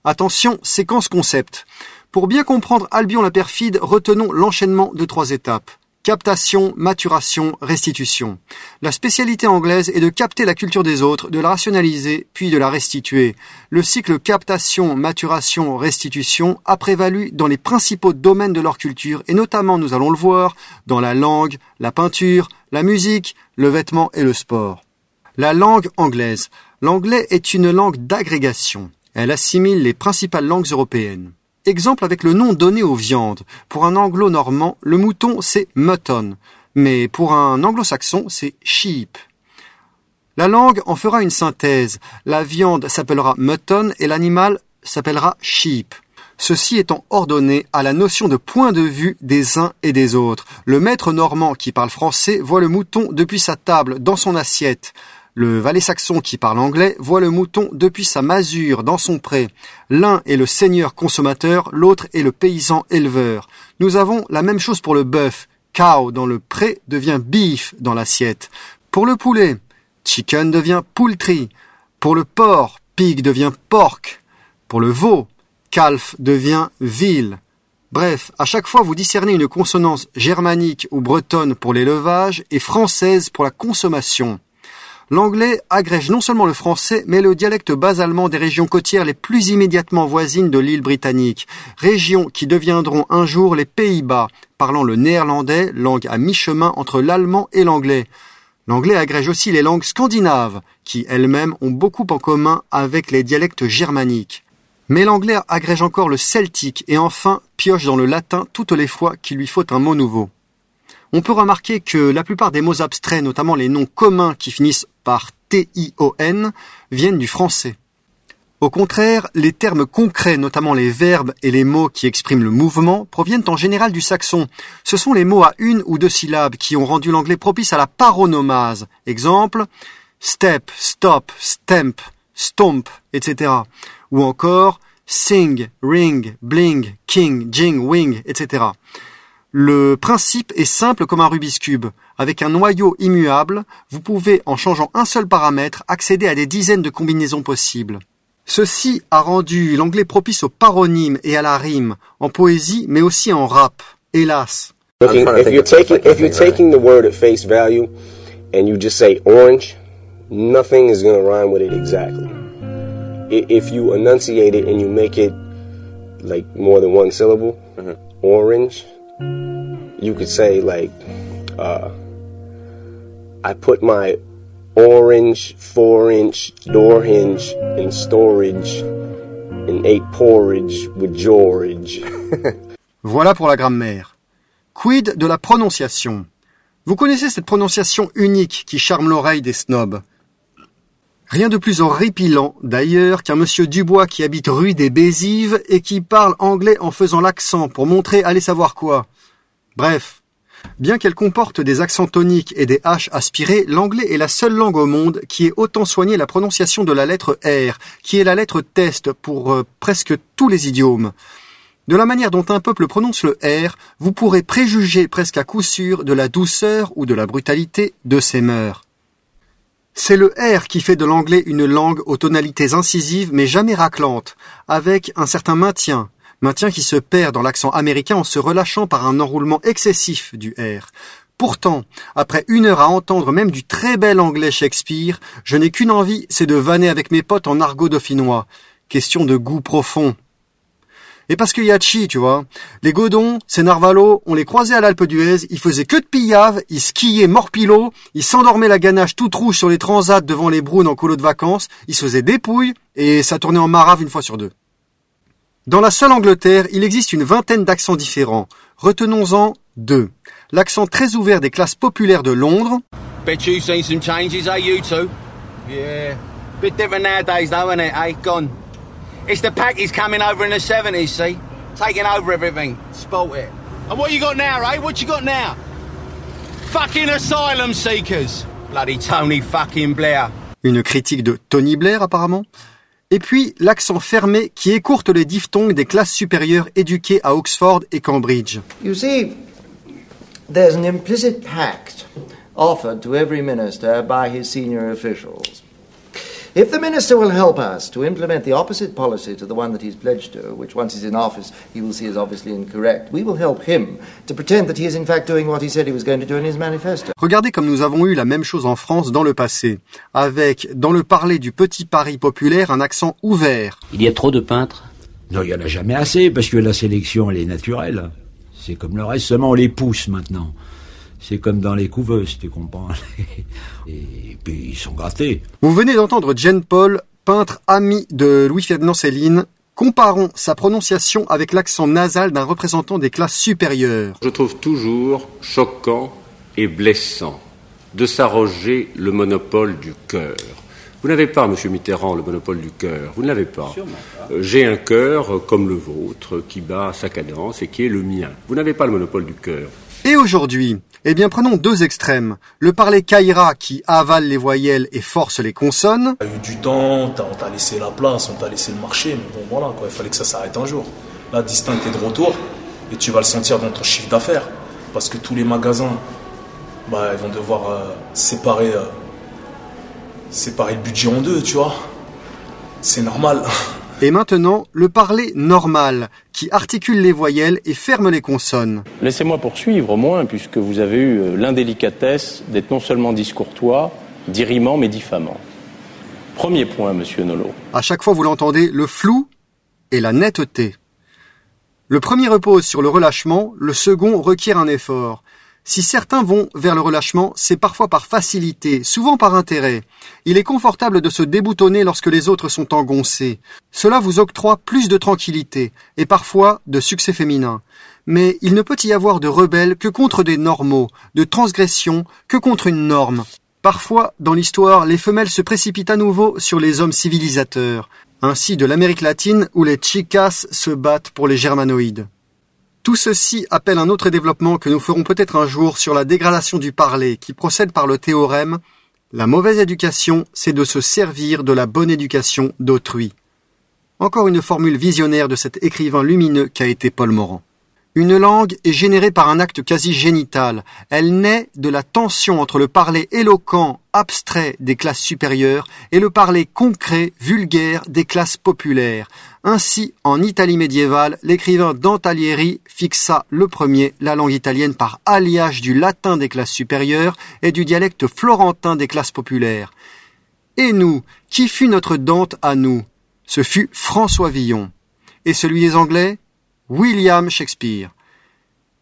Attention, séquence concept. Pour bien comprendre Albion la perfide, retenons l'enchaînement de trois étapes. Captation, maturation, restitution. La spécialité anglaise est de capter la culture des autres, de la rationaliser, puis de la restituer. Le cycle captation, maturation, restitution a prévalu dans les principaux domaines de leur culture, et notamment, nous allons le voir, dans la langue, la peinture, la musique, le vêtement et le sport. La langue anglaise. L'anglais est une langue d'agrégation. Elle assimile les principales langues européennes. Exemple avec le nom donné aux viandes. Pour un anglo-normand, le mouton c'est mutton, mais pour un anglo-saxon c'est sheep. La langue en fera une synthèse. La viande s'appellera mutton et l'animal s'appellera sheep. Ceci étant ordonné à la notion de point de vue des uns et des autres. Le maître normand qui parle français voit le mouton depuis sa table, dans son assiette. Le valet saxon qui parle anglais voit le mouton depuis sa masure dans son pré. L'un est le seigneur consommateur, l'autre est le paysan éleveur. Nous avons la même chose pour le bœuf. Cow dans le pré devient beef dans l'assiette. Pour le poulet, chicken devient poultry. Pour le porc, pig devient pork. Pour le veau, calf devient ville. Bref, à chaque fois vous discernez une consonance germanique ou bretonne pour l'élevage et française pour la consommation. L'anglais agrège non seulement le français, mais le dialecte bas-allemand des régions côtières les plus immédiatement voisines de l'île britannique, régions qui deviendront un jour les Pays-Bas, parlant le néerlandais, langue à mi-chemin entre l'allemand et l'anglais. L'anglais agrège aussi les langues scandinaves, qui elles-mêmes ont beaucoup en commun avec les dialectes germaniques. Mais l'anglais agrège encore le celtique et enfin pioche dans le latin toutes les fois qu'il lui faut un mot nouveau. On peut remarquer que la plupart des mots abstraits, notamment les noms communs qui finissent par T-I-O-N, viennent du français. Au contraire, les termes concrets, notamment les verbes et les mots qui expriment le mouvement, proviennent en général du saxon. Ce sont les mots à une ou deux syllabes qui ont rendu l'anglais propice à la paronomase. Exemple, step, stop, stamp, stomp, etc. Ou encore sing, ring, bling, king, jing, wing, etc. Le principe est simple comme un Rubik's Cube. Avec un noyau immuable, vous pouvez, en changeant un seul paramètre, accéder à des dizaines de combinaisons possibles. Ceci a rendu l'anglais propice au paronyme et à la rime, en poésie mais aussi en rap. Hélas. Looking, if you're taking if you're taking the word at face value and you just say orange, nothing is going to rhyme with it exactly. I- If you enunciate it and you make it like more than one syllable, orange, you could say like, uh, I put my orange four inch door hinge in storage and ate porridge with George. Voilà pour la grammaire. Quid de la prononciation? Vous connaissez cette prononciation unique qui charme l'oreille des snobs. Rien de plus horripilant, d'ailleurs, qu'un monsieur Dubois qui habite rue des Bézives et qui parle anglais en faisant l'accent pour montrer allez savoir quoi. Bref. Bien qu'elle comporte des accents toniques et des H aspirés, l'anglais est la seule langue au monde qui ait autant soigné la prononciation de la lettre R, qui est la lettre test pour euh, presque tous les idiomes. De la manière dont un peuple prononce le R, vous pourrez préjuger presque à coup sûr de la douceur ou de la brutalité de ses mœurs. C'est le R qui fait de l'anglais une langue aux tonalités incisives mais jamais raclantes, avec un certain maintien, maintien qui se perd dans l'accent américain en se relâchant par un enroulement excessif du R. Pourtant, après une heure à entendre même du très bel anglais Shakespeare, je n'ai qu'une envie, c'est de vanner avec mes potes en argot dauphinois. Question de goût profond. Et parce qu'il y a chi, tu vois. Les Godons, ces Narvalo, on les croisait à l'Alpe d'Huez, ils faisaient que de pillave, ils skiaient morpilo, ils s'endormaient la ganache toute rouge sur les transats devant les Browns en colo de vacances, ils se faisaient dépouilles, et ça tournait en marave une fois sur deux. Dans la seule Angleterre, il existe une vingtaine d'accents différents. Retenons-en deux. L'accent très ouvert des classes populaires de Londres, Bet you've seen some changes, eh, you two? Yeah. Bit different nowadays, though, isn't it, eh? Gone. It's the packies coming over in the 70s, see? Taking over everything. Sport it. And what you got now, eh? What you got now? Fucking asylum seekers. Bloody Tony fucking Blair. une critique de Tony Blair apparemment, et puis l'accent fermé qui écourte les diphtongues des classes supérieures éduquées à Oxford et Cambridge. You see, there's an implicit pact offered to every minister by his senior officials. If the minister will help us to implement the opposite policy to the one that he's pledged to, which once he's in office he will see as obviously incorrect, we will help him to pretend that he is in fact doing what he said he was going to do in his manifesto. Regardez comme nous avons eu la même chose en France dans le passé, avec, dans le parler du petit Paris populaire, un accent ouvert. Il y a trop de peintres Non, il n'y en a jamais assez, parce que la sélection, elle est naturelle. C'est comme le reste, seulement on les pousse maintenant. C'est comme dans les couveuses, tu comprends Et puis ils sont grattés. Vous venez d'entendre Jane Paul, peintre ami de Louis-Ferdinand Céline. Comparons sa prononciation avec l'accent nasal d'un représentant des classes supérieures. Je trouve toujours choquant et blessant de s'arroger le monopole du cœur. Vous n'avez pas, Monsieur Mitterrand, le monopole du cœur. Vous ne l'avez pas. Euh, J'ai un cœur euh, comme le vôtre qui bat sa cadence et qui est le mien. Vous n'avez pas le monopole du cœur. Et aujourd'hui Eh bien, prenons deux extrêmes. Le parler Kaira qui avale les voyelles et force les consonnes. T'as eu du temps, on t'a laissé la place, on t'a laissé le marché, mais bon voilà, quoi, il fallait que ça s'arrête un jour. Là, Distinct est de retour, et tu vas le sentir dans ton chiffre d'affaires, parce que tous les magasins, bah, ils vont devoir euh, séparer, euh, séparer le budget en deux, tu vois. C'est normal. Et maintenant, le parler normal qui articule les voyelles et ferme les consonnes. Laissez-moi poursuivre au moins, puisque vous avez eu euh, l'indélicatesse d'être non seulement discourtois, dirimant, mais diffamant. Premier point, monsieur Nolo. À chaque fois, vous l'entendez, le flou et la netteté. Le premier repose sur le relâchement, le second requiert un effort. Si certains vont vers le relâchement, c'est parfois par facilité, souvent par intérêt. Il est confortable de se déboutonner lorsque les autres sont engoncés. Cela vous octroie plus de tranquillité, et parfois de succès féminin. Mais il ne peut y avoir de rebelles que contre des normaux, de transgression que contre une norme. Parfois, dans l'histoire, les femelles se précipitent à nouveau sur les hommes civilisateurs, ainsi de l'Amérique latine où les chicas se battent pour les germanoïdes. Tout ceci appelle un autre développement que nous ferons peut-être un jour sur la dégradation du parler qui procède par le théorème La mauvaise éducation, c'est de se servir de la bonne éducation d'autrui. Encore une formule visionnaire de cet écrivain lumineux qu'a été Paul Morand. Une langue est générée par un acte quasi génital. Elle naît de la tension entre le parler éloquent, abstrait des classes supérieures et le parler concret, vulgaire des classes populaires. Ainsi, en Italie médiévale, l'écrivain Dante Alighieri fixa le premier la langue italienne par alliage du latin des classes supérieures et du dialecte florentin des classes populaires. Et nous, qui fut notre Dante à nous? Ce fut François Villon. Et celui des Anglais? William Shakespeare.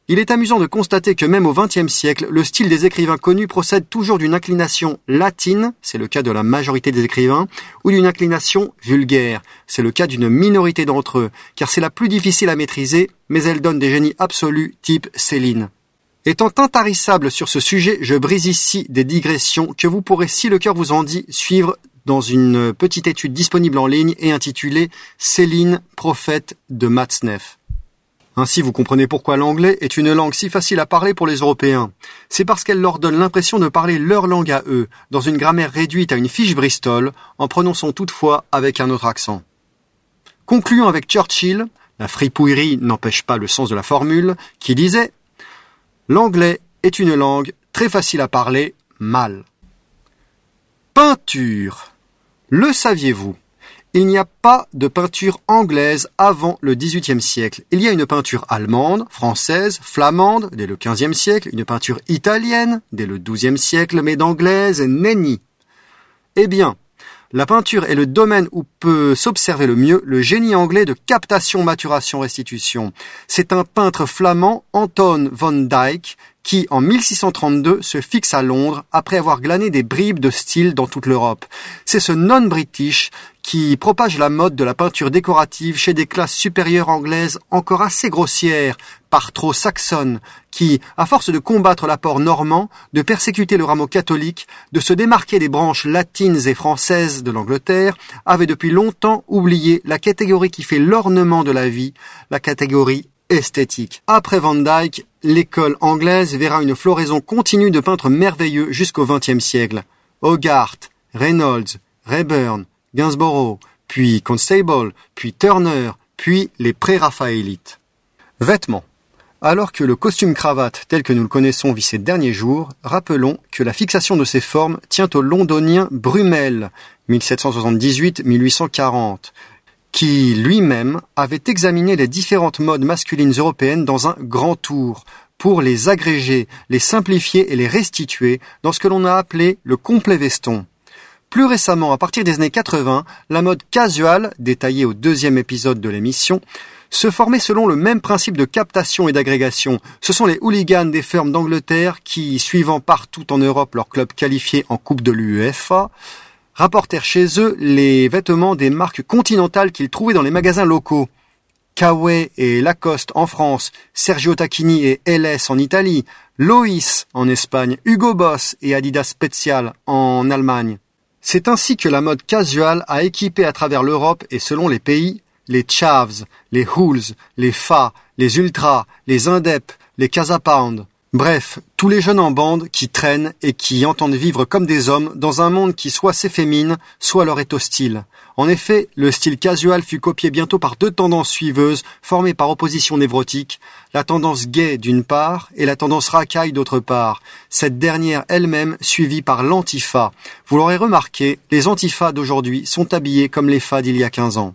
Il est amusant de constater que même au XXe siècle, le style des écrivains connus procède toujours d'une inclination latine, c'est le cas de la majorité des écrivains, ou d'une inclination vulgaire, c'est le cas d'une minorité d'entre eux, car c'est la plus difficile à maîtriser, mais elle donne des génies absolus type Céline. Étant intarissable sur ce sujet, je brise ici des digressions que vous pourrez, si le cœur vous en dit, suivre dans une petite étude disponible en ligne et intitulée Céline, prophète de Matzneff. Ainsi, vous comprenez pourquoi l'anglais est une langue si facile à parler pour les Européens. C'est parce qu'elle leur donne l'impression de parler leur langue à eux, dans une grammaire réduite à une fiche Bristol, en prononçant toutefois avec un autre accent. Concluons avec Churchill, la fripouillerie n'empêche pas le sens de la formule, qui disait L'anglais est une langue très facile à parler, mal. Peinture. Le saviez-vous? Il n'y a pas de peinture anglaise avant le XVIIIe siècle. Il y a une peinture allemande, française, flamande dès le XVe siècle, une peinture italienne dès le XIIe siècle, mais d'anglaise nenni. Eh bien, la peinture est le domaine où peut s'observer le mieux le génie anglais de captation, maturation, restitution. C'est un peintre flamand, Anton von Dyck, qui, en 1632, se fixe à Londres après avoir glané des bribes de style dans toute l'Europe. C'est ce non-british qui propage la mode de la peinture décorative chez des classes supérieures anglaises encore assez grossières, par trop saxonnes, qui, à force de combattre l'apport normand, de persécuter le rameau catholique, de se démarquer des branches latines et françaises de l'Angleterre, avaient depuis longtemps oublié la catégorie qui fait l'ornement de la vie, la catégorie esthétique. Après Van Dyck, l'école anglaise verra une floraison continue de peintres merveilleux jusqu'au XXe siècle. Hogarth, Reynolds, Rayburn, Gainsborough, puis Constable, puis Turner, puis les pré-raphaélites. Vêtements. Alors que le costume cravate tel que nous le connaissons vit ses derniers jours, rappelons que la fixation de ses formes tient au londonien Brumel, 1778-1840, qui lui-même avait examiné les différentes modes masculines européennes dans un grand tour, pour les agréger, les simplifier et les restituer dans ce que l'on a appelé le complet veston. Plus récemment, à partir des années 80, la mode casual, détaillée au deuxième épisode de l'émission, se formait selon le même principe de captation et d'agrégation. Ce sont les hooligans des fermes d'Angleterre qui, suivant partout en Europe leur club qualifié en Coupe de l'UEFA, rapportèrent chez eux les vêtements des marques continentales qu'ils trouvaient dans les magasins locaux. Kawaii et Lacoste en France, Sergio Tacchini et LS en Italie, Lois en Espagne, Hugo Boss et Adidas Special en Allemagne. C'est ainsi que la mode casual a équipé à travers l'Europe et selon les pays les Chavs, les Hools, les Fa, les Ultras, les Indep, les Casapound. Bref, tous les jeunes en bande qui traînent et qui entendent vivre comme des hommes dans un monde qui soit s'effémine, soit leur est hostile. En effet, le style casual fut copié bientôt par deux tendances suiveuses formées par opposition névrotique, la tendance gay d'une part et la tendance racaille d'autre part, cette dernière elle-même suivie par l'antifa. Vous l'aurez remarqué, les antifas d'aujourd'hui sont habillés comme les fas d'il y a 15 ans.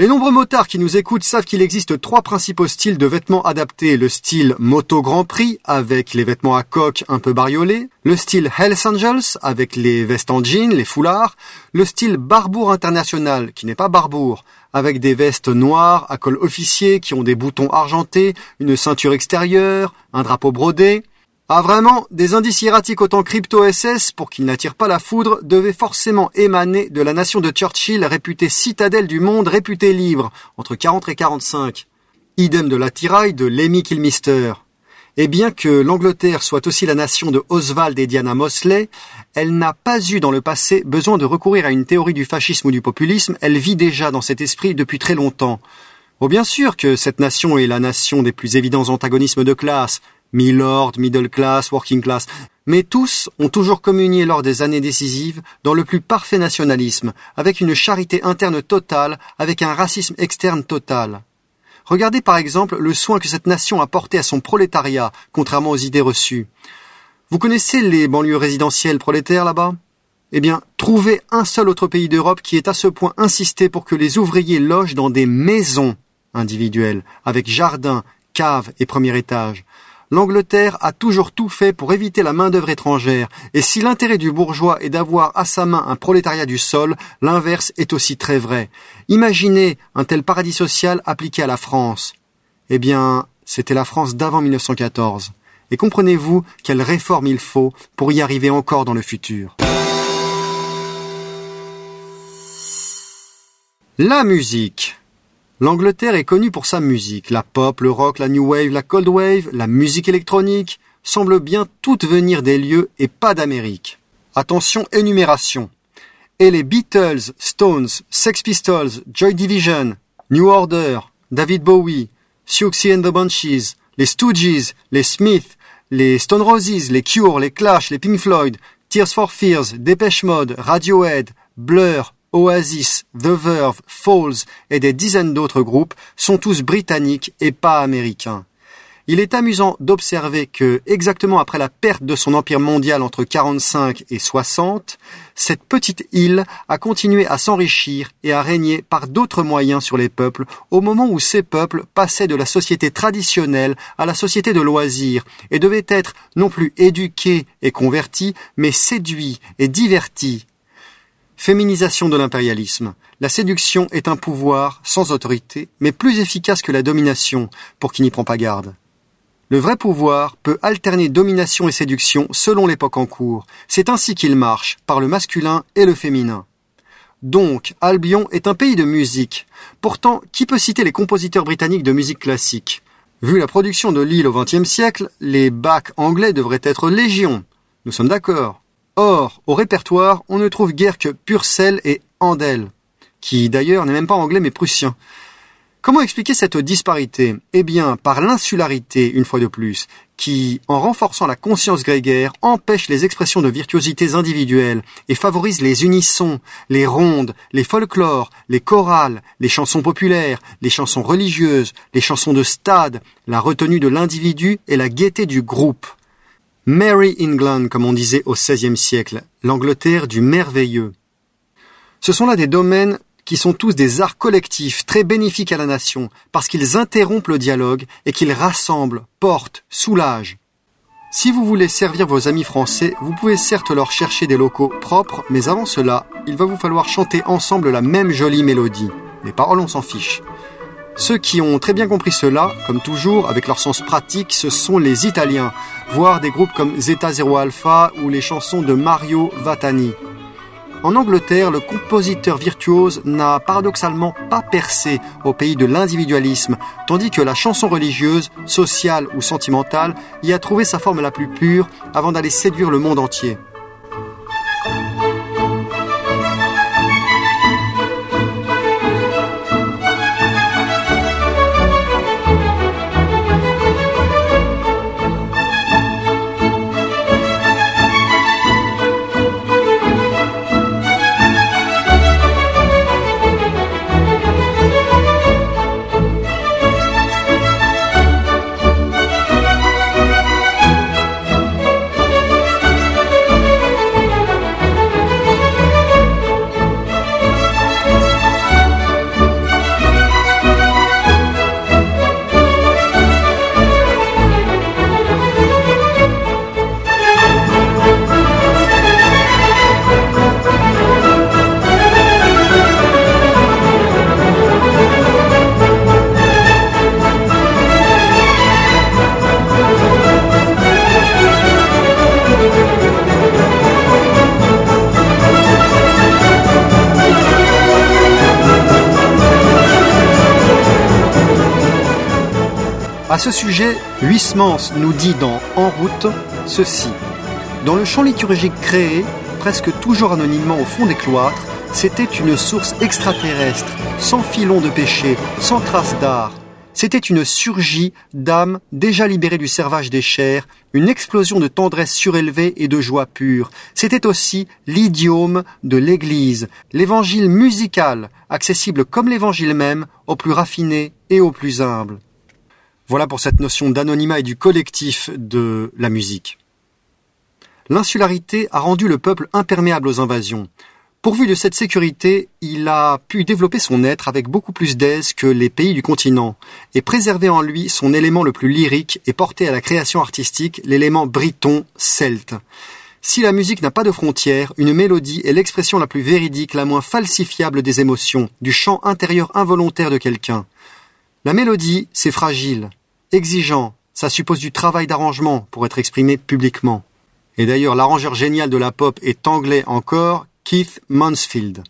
Les nombreux motards qui nous écoutent savent qu'il existe trois principaux styles de vêtements adaptés. Le style moto Grand Prix avec les vêtements à coque un peu bariolés, le style Hells Angels avec les vestes en jean, les foulards, le style Barbour International qui n'est pas Barbour avec des vestes noires à col officier qui ont des boutons argentés, une ceinture extérieure, un drapeau brodé, ah vraiment, des indices hiératiques autant crypto-SS, pour qu'ils n'attirent pas la foudre, devaient forcément émaner de la nation de Churchill, réputée citadelle du monde, réputée libre, entre 40 et 45. Idem de l'attirail de Lemmy Kilmister. Et bien que l'Angleterre soit aussi la nation de Oswald et Diana Mosley, elle n'a pas eu dans le passé besoin de recourir à une théorie du fascisme ou du populisme, elle vit déjà dans cet esprit depuis très longtemps. Oh bien sûr que cette nation est la nation des plus évidents antagonismes de classe, Milord, middle class, working class. Mais tous ont toujours communié lors des années décisives dans le plus parfait nationalisme, avec une charité interne totale, avec un racisme externe total. Regardez par exemple le soin que cette nation a porté à son prolétariat, contrairement aux idées reçues. Vous connaissez les banlieues résidentielles prolétaires là-bas? Eh bien, trouvez un seul autre pays d'Europe qui ait à ce point insisté pour que les ouvriers logent dans des maisons individuelles, avec jardin, cave et premier étage. L'Angleterre a toujours tout fait pour éviter la main-d'œuvre étrangère, et si l'intérêt du bourgeois est d'avoir à sa main un prolétariat du sol, l'inverse est aussi très vrai. Imaginez un tel paradis social appliqué à la France. Eh bien, c'était la France d'avant 1914. Et comprenez-vous quelle réforme il faut pour y arriver encore dans le futur? La musique. L'Angleterre est connue pour sa musique. La pop, le rock, la new wave, la cold wave, la musique électronique semblent bien toutes venir des lieux et pas d'Amérique. Attention, énumération. Et les Beatles, Stones, Sex Pistols, Joy Division, New Order, David Bowie, Siouxsie and the Bunches, les Stooges, les Smiths, les Stone Roses, les Cure, les Clash, les Pink Floyd, Tears for Fears, Depeche Mode, Radiohead, Blur, Oasis, The Verve, Falls et des dizaines d'autres groupes sont tous britanniques et pas américains. Il est amusant d'observer que, exactement après la perte de son empire mondial entre 45 et 60, cette petite île a continué à s'enrichir et à régner par d'autres moyens sur les peuples au moment où ces peuples passaient de la société traditionnelle à la société de loisirs et devaient être non plus éduqués et convertis, mais séduits et divertis Féminisation de l'impérialisme. La séduction est un pouvoir sans autorité, mais plus efficace que la domination pour qui n'y prend pas garde. Le vrai pouvoir peut alterner domination et séduction selon l'époque en cours. C'est ainsi qu'il marche, par le masculin et le féminin. Donc, Albion est un pays de musique. Pourtant, qui peut citer les compositeurs britanniques de musique classique? Vu la production de l'île au XXe siècle, les bacs anglais devraient être légion. Nous sommes d'accord. Or, au répertoire, on ne trouve guère que Purcell et Handel, qui d'ailleurs n'est même pas anglais mais prussien. Comment expliquer cette disparité? Eh bien, par l'insularité, une fois de plus, qui, en renforçant la conscience grégaire, empêche les expressions de virtuosités individuelles et favorise les unissons, les rondes, les folklores, les chorales, les chansons populaires, les chansons religieuses, les chansons de stade, la retenue de l'individu et la gaieté du groupe. Mary England, comme on disait au XVIe siècle, l'Angleterre du merveilleux. Ce sont là des domaines qui sont tous des arts collectifs très bénéfiques à la nation, parce qu'ils interrompent le dialogue et qu'ils rassemblent, portent, soulagent. Si vous voulez servir vos amis français, vous pouvez certes leur chercher des locaux propres, mais avant cela, il va vous falloir chanter ensemble la même jolie mélodie. Les paroles, on s'en fiche. Ceux qui ont très bien compris cela, comme toujours, avec leur sens pratique, ce sont les Italiens, voire des groupes comme Zeta Zero Alpha ou les chansons de Mario Vatani. En Angleterre, le compositeur virtuose n'a paradoxalement pas percé au pays de l'individualisme, tandis que la chanson religieuse, sociale ou sentimentale y a trouvé sa forme la plus pure avant d'aller séduire le monde entier. À ce sujet, Huysmans nous dit dans En route ceci. Dans le chant liturgique créé, presque toujours anonymement au fond des cloîtres, c'était une source extraterrestre, sans filon de péché, sans trace d'art. C'était une surgie d'âmes déjà libérées du servage des chairs, une explosion de tendresse surélevée et de joie pure. C'était aussi l'idiome de l'Église, l'évangile musical, accessible comme l'évangile même, aux plus raffinés et aux plus humbles. Voilà pour cette notion d'anonymat et du collectif de la musique. L'insularité a rendu le peuple imperméable aux invasions. Pourvu de cette sécurité, il a pu développer son être avec beaucoup plus d'aise que les pays du continent, et préserver en lui son élément le plus lyrique et porter à la création artistique l'élément briton celte. Si la musique n'a pas de frontières, une mélodie est l'expression la plus véridique, la moins falsifiable des émotions, du chant intérieur involontaire de quelqu'un. La mélodie, c'est fragile, exigeant, ça suppose du travail d'arrangement pour être exprimé publiquement. Et d'ailleurs, l'arrangeur génial de la pop est anglais encore, Keith Mansfield.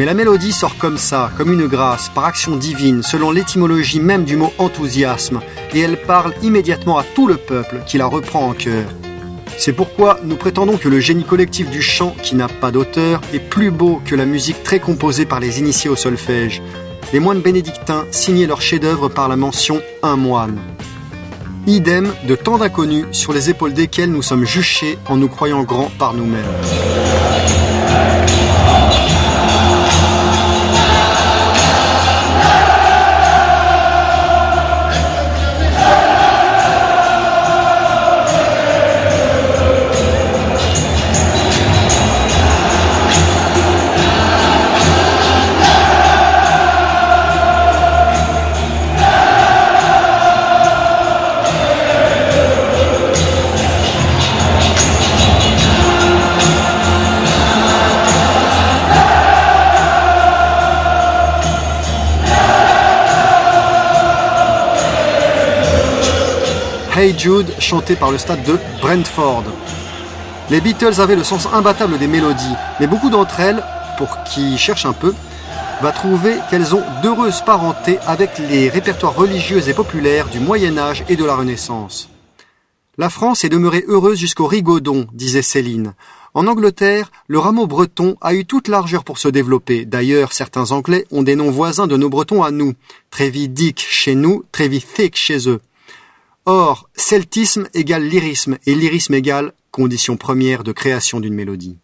Mais la mélodie sort comme ça, comme une grâce, par action divine, selon l'étymologie même du mot enthousiasme, et elle parle immédiatement à tout le peuple qui la reprend en cœur. C'est pourquoi nous prétendons que le génie collectif du chant, qui n'a pas d'auteur, est plus beau que la musique très composée par les initiés au solfège. Les moines bénédictins signaient leur chef-d'œuvre par la mention un moine. Idem de tant d'inconnus sur les épaules desquels nous sommes juchés en nous croyant grands par nous-mêmes. Hey Jude chanté par le stade de Brentford. Les Beatles avaient le sens imbattable des mélodies, mais beaucoup d'entre elles, pour qui cherche un peu, va trouver qu'elles ont d'heureuses parentés avec les répertoires religieux et populaires du Moyen Âge et de la Renaissance. La France est demeurée heureuse jusqu'au rigodon, disait Céline. En Angleterre, le rameau breton a eu toute largeur pour se développer. D'ailleurs, certains Anglais ont des noms voisins de nos Bretons à nous. Trévis Dick chez nous, Trévis Thick chez eux. Or, celtisme égale lyrisme et lyrisme égale condition première de création d'une mélodie.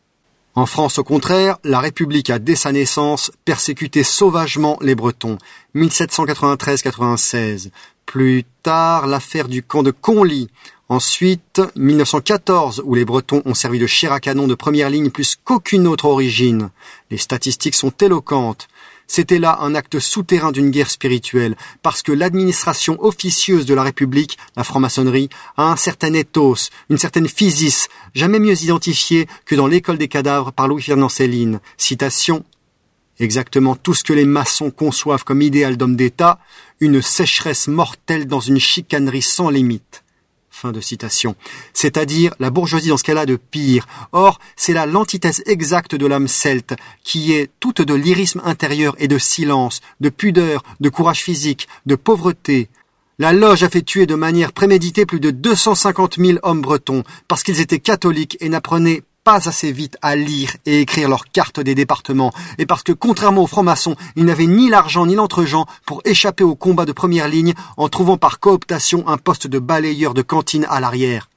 En France, au contraire, la République a dès sa naissance persécuté sauvagement les Bretons. 1793-96. Plus tard, l'affaire du camp de Conly. Ensuite, 1914, où les Bretons ont servi de chair à canon de première ligne plus qu'aucune autre origine. Les statistiques sont éloquentes. C'était là un acte souterrain d'une guerre spirituelle, parce que l'administration officieuse de la République, la franc-maçonnerie, a un certain ethos, une certaine physis, jamais mieux identifiée que dans l'école des cadavres par Louis-Ferdinand Céline. Citation Exactement tout ce que les maçons conçoivent comme idéal d'homme d'État, une sécheresse mortelle dans une chicanerie sans limite. Fin de citation. C'est-à-dire la bourgeoisie dans ce qu'elle a de pire. Or, c'est là l'antithèse exacte de l'homme celte, qui est toute de lyrisme intérieur et de silence, de pudeur, de courage physique, de pauvreté. La loge a fait tuer de manière préméditée plus de 250 000 hommes bretons, parce qu'ils étaient catholiques et n'apprenaient pas assez vite à lire et écrire leurs cartes des départements, et parce que contrairement aux francs-maçons, ils n'avaient ni l'argent ni l'entregent pour échapper au combat de première ligne en trouvant par cooptation un poste de balayeur de cantine à l'arrière.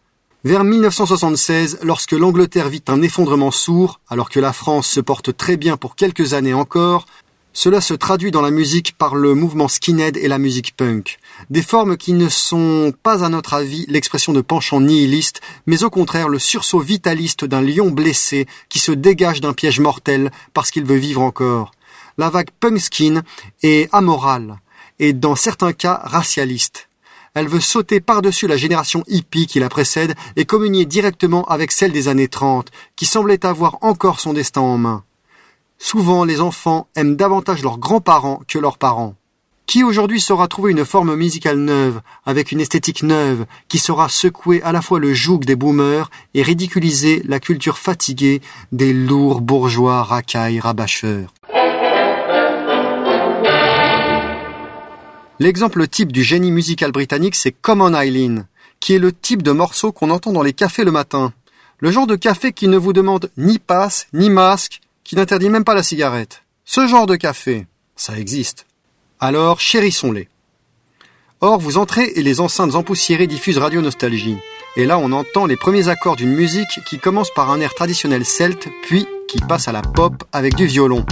Vers 1976, lorsque l'Angleterre vit un effondrement sourd, alors que la France se porte très bien pour quelques années encore, cela se traduit dans la musique par le mouvement skinhead et la musique punk. Des formes qui ne sont pas, à notre avis, l'expression de penchants nihilistes, mais au contraire le sursaut vitaliste d'un lion blessé qui se dégage d'un piège mortel parce qu'il veut vivre encore. la vague pumpkin est amorale et dans certains cas racialiste. Elle veut sauter par-dessus la génération hippie qui la précède et communier directement avec celle des années 30, qui semblait avoir encore son destin en main. Souvent, les enfants aiment davantage leurs grands-parents que leurs parents. Qui aujourd'hui saura trouver une forme musicale neuve, avec une esthétique neuve, qui saura secouer à la fois le joug des boomers et ridiculiser la culture fatiguée des lourds bourgeois racailles rabâcheurs? L'exemple type du génie musical britannique, c'est Common Eileen, qui est le type de morceau qu'on entend dans les cafés le matin. Le genre de café qui ne vous demande ni passe, ni masque, qui n'interdit même pas la cigarette. Ce genre de café, ça existe. Alors chérissons-les. Or, vous entrez et les enceintes empoussiérées diffusent Radio Nostalgie. Et là, on entend les premiers accords d'une musique qui commence par un air traditionnel celte, puis qui passe à la pop avec du violon.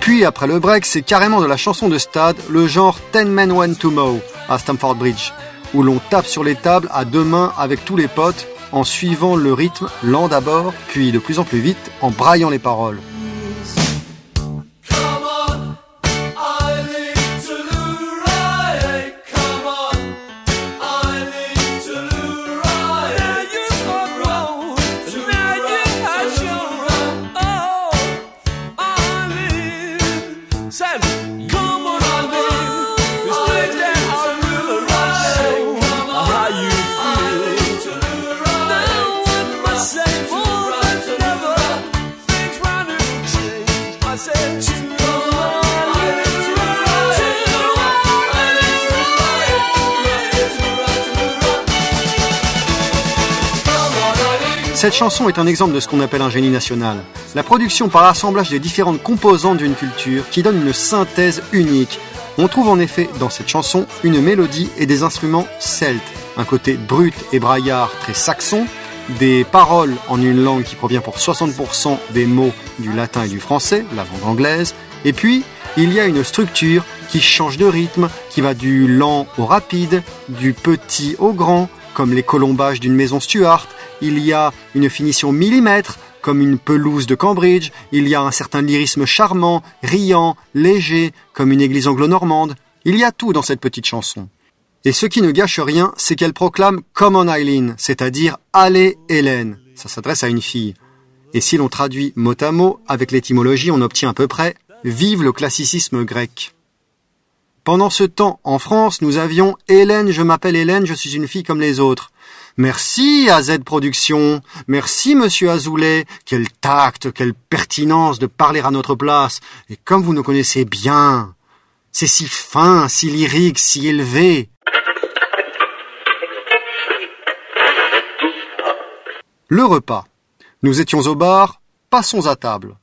Puis après le break, c'est carrément de la chanson de stade, le genre Ten Men Went to Mow à Stamford Bridge, où l'on tape sur les tables à deux mains avec tous les potes en suivant le rythme lent d'abord, puis de plus en plus vite en braillant les paroles. Cette chanson est un exemple de ce qu'on appelle un génie national. La production par assemblage des différentes composantes d'une culture qui donne une synthèse unique. On trouve en effet dans cette chanson une mélodie et des instruments celtes, un côté brut et braillard très saxon, des paroles en une langue qui provient pour 60% des mots du latin et du français, la langue anglaise, et puis il y a une structure qui change de rythme, qui va du lent au rapide, du petit au grand, comme les colombages d'une maison Stuart, il y a une finition millimètre, comme une pelouse de Cambridge, il y a un certain lyrisme charmant, riant, léger, comme une église anglo-normande. Il y a tout dans cette petite chanson. Et ce qui ne gâche rien, c'est qu'elle proclame Come on Eileen, c'est-à-dire Allez Hélène. Ça s'adresse à une fille. Et si l'on traduit mot à mot avec l'étymologie, on obtient à peu près Vive le classicisme grec. Pendant ce temps, en France, nous avions Hélène, je m'appelle Hélène, je suis une fille comme les autres. Merci à Z Productions. Merci Monsieur Azoulay. Quel tact, quelle pertinence de parler à notre place. Et comme vous nous connaissez bien, c'est si fin, si lyrique, si élevé. Le repas. Nous étions au bar, passons à table.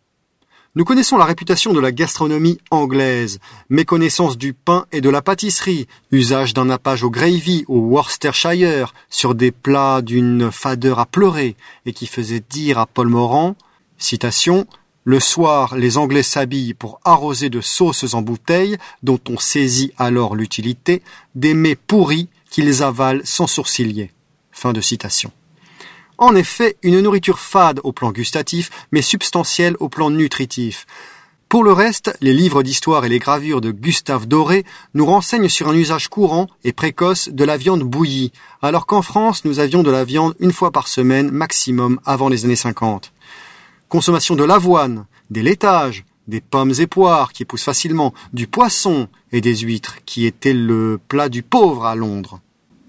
Nous connaissons la réputation de la gastronomie anglaise, méconnaissance du pain et de la pâtisserie, usage d'un nappage au gravy au Worcestershire sur des plats d'une fadeur à pleurer et qui faisait dire à Paul Morand, citation, le soir, les Anglais s'habillent pour arroser de sauces en bouteille, dont on saisit alors l'utilité, des mets pourris qu'ils avalent sans sourciller. Fin de citation. En effet, une nourriture fade au plan gustatif, mais substantielle au plan nutritif. Pour le reste, les livres d'histoire et les gravures de Gustave Doré nous renseignent sur un usage courant et précoce de la viande bouillie, alors qu'en France, nous avions de la viande une fois par semaine maximum avant les années 50. Consommation de l'avoine, des laitages, des pommes et poires qui poussent facilement, du poisson et des huîtres qui étaient le plat du pauvre à Londres.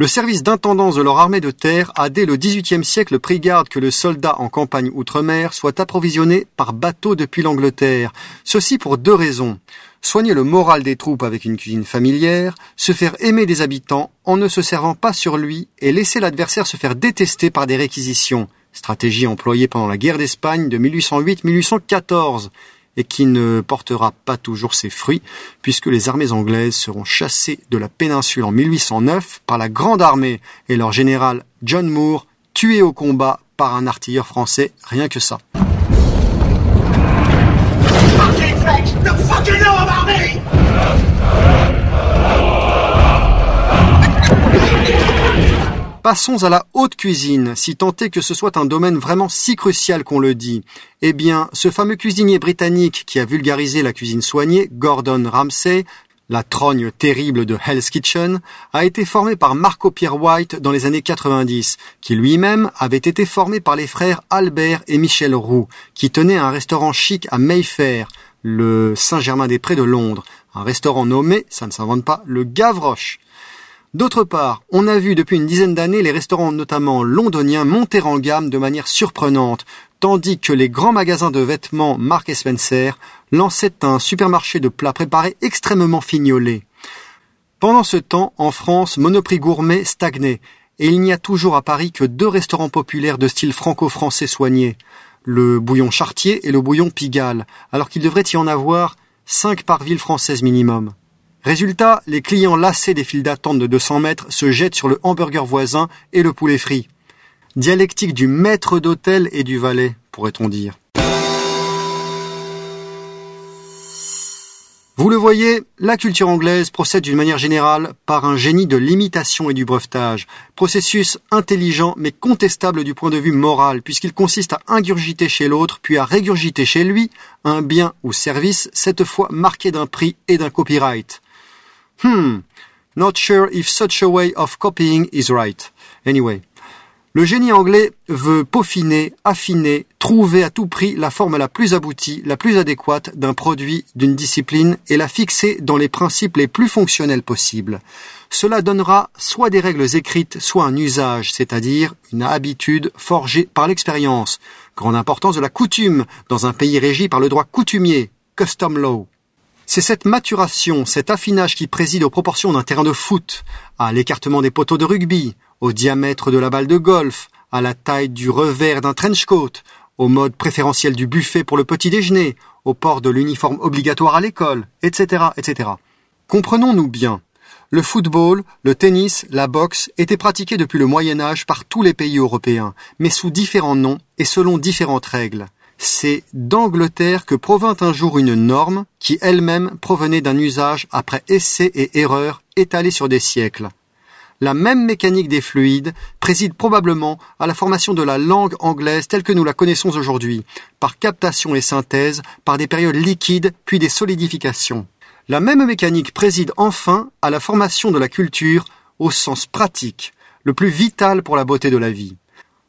Le service d'intendance de leur armée de terre a dès le XVIIIe siècle pris garde que le soldat en campagne outre-mer soit approvisionné par bateau depuis l'Angleterre. Ceci pour deux raisons. Soigner le moral des troupes avec une cuisine familière, se faire aimer des habitants en ne se servant pas sur lui et laisser l'adversaire se faire détester par des réquisitions. Stratégie employée pendant la guerre d'Espagne de 1808-1814 et qui ne portera pas toujours ses fruits, puisque les armées anglaises seront chassées de la péninsule en 1809 par la Grande Armée et leur général John Moore tué au combat par un artilleur français, rien que ça. Passons à la haute cuisine, si tant est que ce soit un domaine vraiment si crucial qu'on le dit. Eh bien, ce fameux cuisinier britannique qui a vulgarisé la cuisine soignée, Gordon Ramsay, la trogne terrible de Hell's Kitchen, a été formé par Marco Pierre White dans les années 90, qui lui-même avait été formé par les frères Albert et Michel Roux, qui tenaient un restaurant chic à Mayfair, le Saint-Germain-des-Prés de Londres, un restaurant nommé, ça ne s'invente pas, le Gavroche. D'autre part, on a vu depuis une dizaine d'années les restaurants notamment londoniens monter en gamme de manière surprenante, tandis que les grands magasins de vêtements Mark Spencer lançaient un supermarché de plats préparés extrêmement fignolés. Pendant ce temps, en France, Monoprix Gourmet stagnait, et il n'y a toujours à Paris que deux restaurants populaires de style franco-français soignés, le bouillon Chartier et le bouillon Pigalle, alors qu'il devrait y en avoir cinq par ville française minimum. Résultat, les clients lassés des files d'attente de 200 mètres se jettent sur le hamburger voisin et le poulet frit. Dialectique du maître d'hôtel et du valet, pourrait-on dire. Vous le voyez, la culture anglaise procède d'une manière générale par un génie de l'imitation et du brevetage, processus intelligent mais contestable du point de vue moral, puisqu'il consiste à ingurgiter chez l'autre, puis à régurgiter chez lui un bien ou service, cette fois marqué d'un prix et d'un copyright. Hmm, not sure if such a way of copying is right. Anyway. Le génie anglais veut peaufiner, affiner, trouver à tout prix la forme la plus aboutie, la plus adéquate d'un produit, d'une discipline et la fixer dans les principes les plus fonctionnels possibles. Cela donnera soit des règles écrites, soit un usage, c'est-à-dire une habitude forgée par l'expérience. Grande importance de la coutume dans un pays régi par le droit coutumier, custom law. C'est cette maturation, cet affinage qui préside aux proportions d'un terrain de foot, à l'écartement des poteaux de rugby, au diamètre de la balle de golf, à la taille du revers d'un trench coat, au mode préférentiel du buffet pour le petit déjeuner, au port de l'uniforme obligatoire à l'école, etc., etc. Comprenons-nous bien. Le football, le tennis, la boxe étaient pratiqués depuis le Moyen Âge par tous les pays européens, mais sous différents noms et selon différentes règles c'est d'Angleterre que provint un jour une norme qui elle-même provenait d'un usage après essai et erreur étalé sur des siècles. La même mécanique des fluides préside probablement à la formation de la langue anglaise telle que nous la connaissons aujourd'hui, par captation et synthèse, par des périodes liquides puis des solidifications. La même mécanique préside enfin à la formation de la culture au sens pratique, le plus vital pour la beauté de la vie.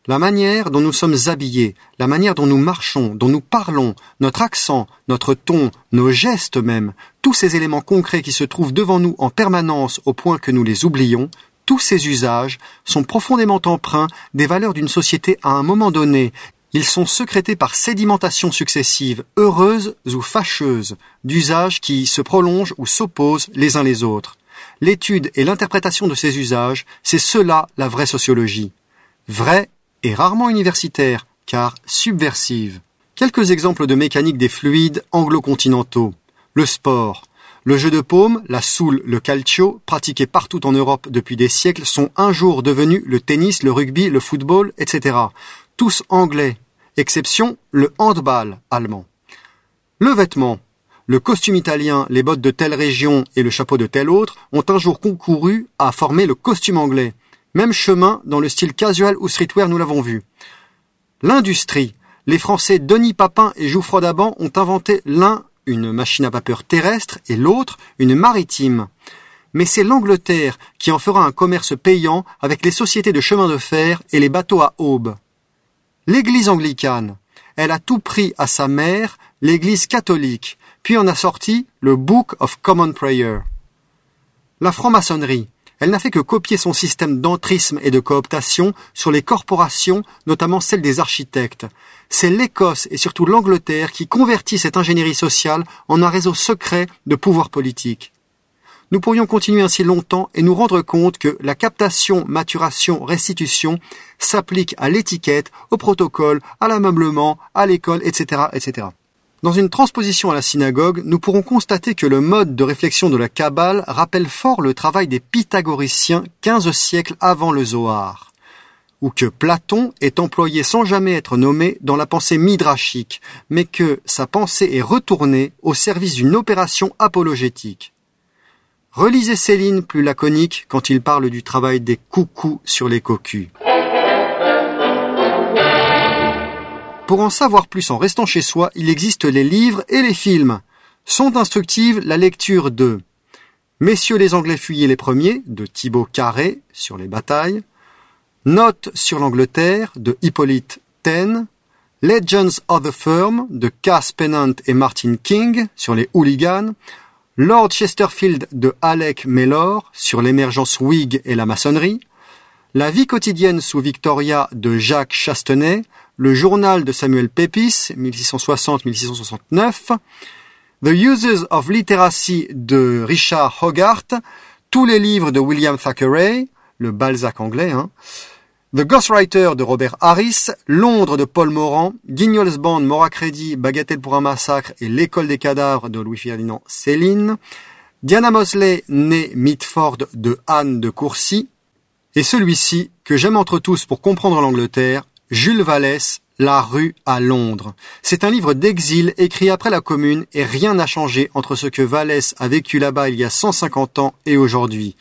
La manière dont nous sommes habillés, la manière dont nous marchons, dont nous parlons, notre accent, notre ton, nos gestes même, tous ces éléments concrets qui se trouvent devant nous en permanence au point que nous les oublions, tous ces usages sont profondément empreints des valeurs d'une société à un moment donné. Ils sont secrétés par sédimentation successive, heureuse ou fâcheuse, d'usages qui se prolongent ou s'opposent les uns les autres. L'étude et l'interprétation de ces usages, c'est cela la vraie sociologie. Vrai et rarement universitaire, car subversive. Quelques exemples de mécanique des fluides anglo-continentaux. Le sport. Le jeu de paume, la soule, le calcio, pratiqués partout en Europe depuis des siècles, sont un jour devenus le tennis, le rugby, le football, etc. Tous anglais. Exception, le handball allemand. Le vêtement. Le costume italien, les bottes de telle région et le chapeau de telle autre ont un jour concouru à former le costume anglais. Même chemin dans le style casual ou streetwear, nous l'avons vu. L'industrie. Les Français Denis Papin et Jouffroy d'Aban ont inventé l'un une machine à vapeur terrestre et l'autre une maritime. Mais c'est l'Angleterre qui en fera un commerce payant avec les sociétés de chemin de fer et les bateaux à aube. L'Église anglicane. Elle a tout pris à sa mère, l'Église catholique, puis en a sorti le Book of Common Prayer. La franc-maçonnerie. Elle n'a fait que copier son système d'entrisme et de cooptation sur les corporations, notamment celles des architectes. C'est l'Écosse et surtout l'Angleterre qui convertit cette ingénierie sociale en un réseau secret de pouvoir politique. Nous pourrions continuer ainsi longtemps et nous rendre compte que la captation, maturation, restitution s'applique à l'étiquette, au protocole, à l'ameublement, à l'école, etc., etc. Dans une transposition à la synagogue, nous pourrons constater que le mode de réflexion de la Kabbale rappelle fort le travail des pythagoriciens quinze siècles avant le Zohar, ou que Platon est employé sans jamais être nommé dans la pensée midrashique, mais que sa pensée est retournée au service d'une opération apologétique. Relisez Céline plus laconique quand il parle du travail des coucous sur les cocus. Pour en savoir plus en restant chez soi, il existe les livres et les films. Sont instructives la lecture de Messieurs les Anglais fuyaient les premiers de Thibaut Carré sur les batailles, Notes sur l'Angleterre de Hippolyte Taine, Legends of the Firm de Cass Pennant et Martin King sur les hooligans, Lord Chesterfield de Alec Mellor sur l'émergence Whig et la maçonnerie, La vie quotidienne sous Victoria de Jacques Chastenay, le journal de Samuel Pepys, 1660-1669, The Uses of Literacy de Richard Hogarth, tous les livres de William Thackeray, le Balzac anglais, hein, The Ghostwriter de Robert Harris, Londres de Paul Morand, Guignol's Band, Mora Crédit, Bagatelle pour un massacre et L'école des cadavres de Louis-Ferdinand Céline, Diana Mosley, née Mitford de Anne de Courcy, et celui-ci, que j'aime entre tous pour comprendre l'Angleterre, Jules Vallès, La rue à Londres. C'est un livre d'exil écrit après la Commune et rien n'a changé entre ce que Vallès a vécu là-bas il y a 150 ans et aujourd'hui.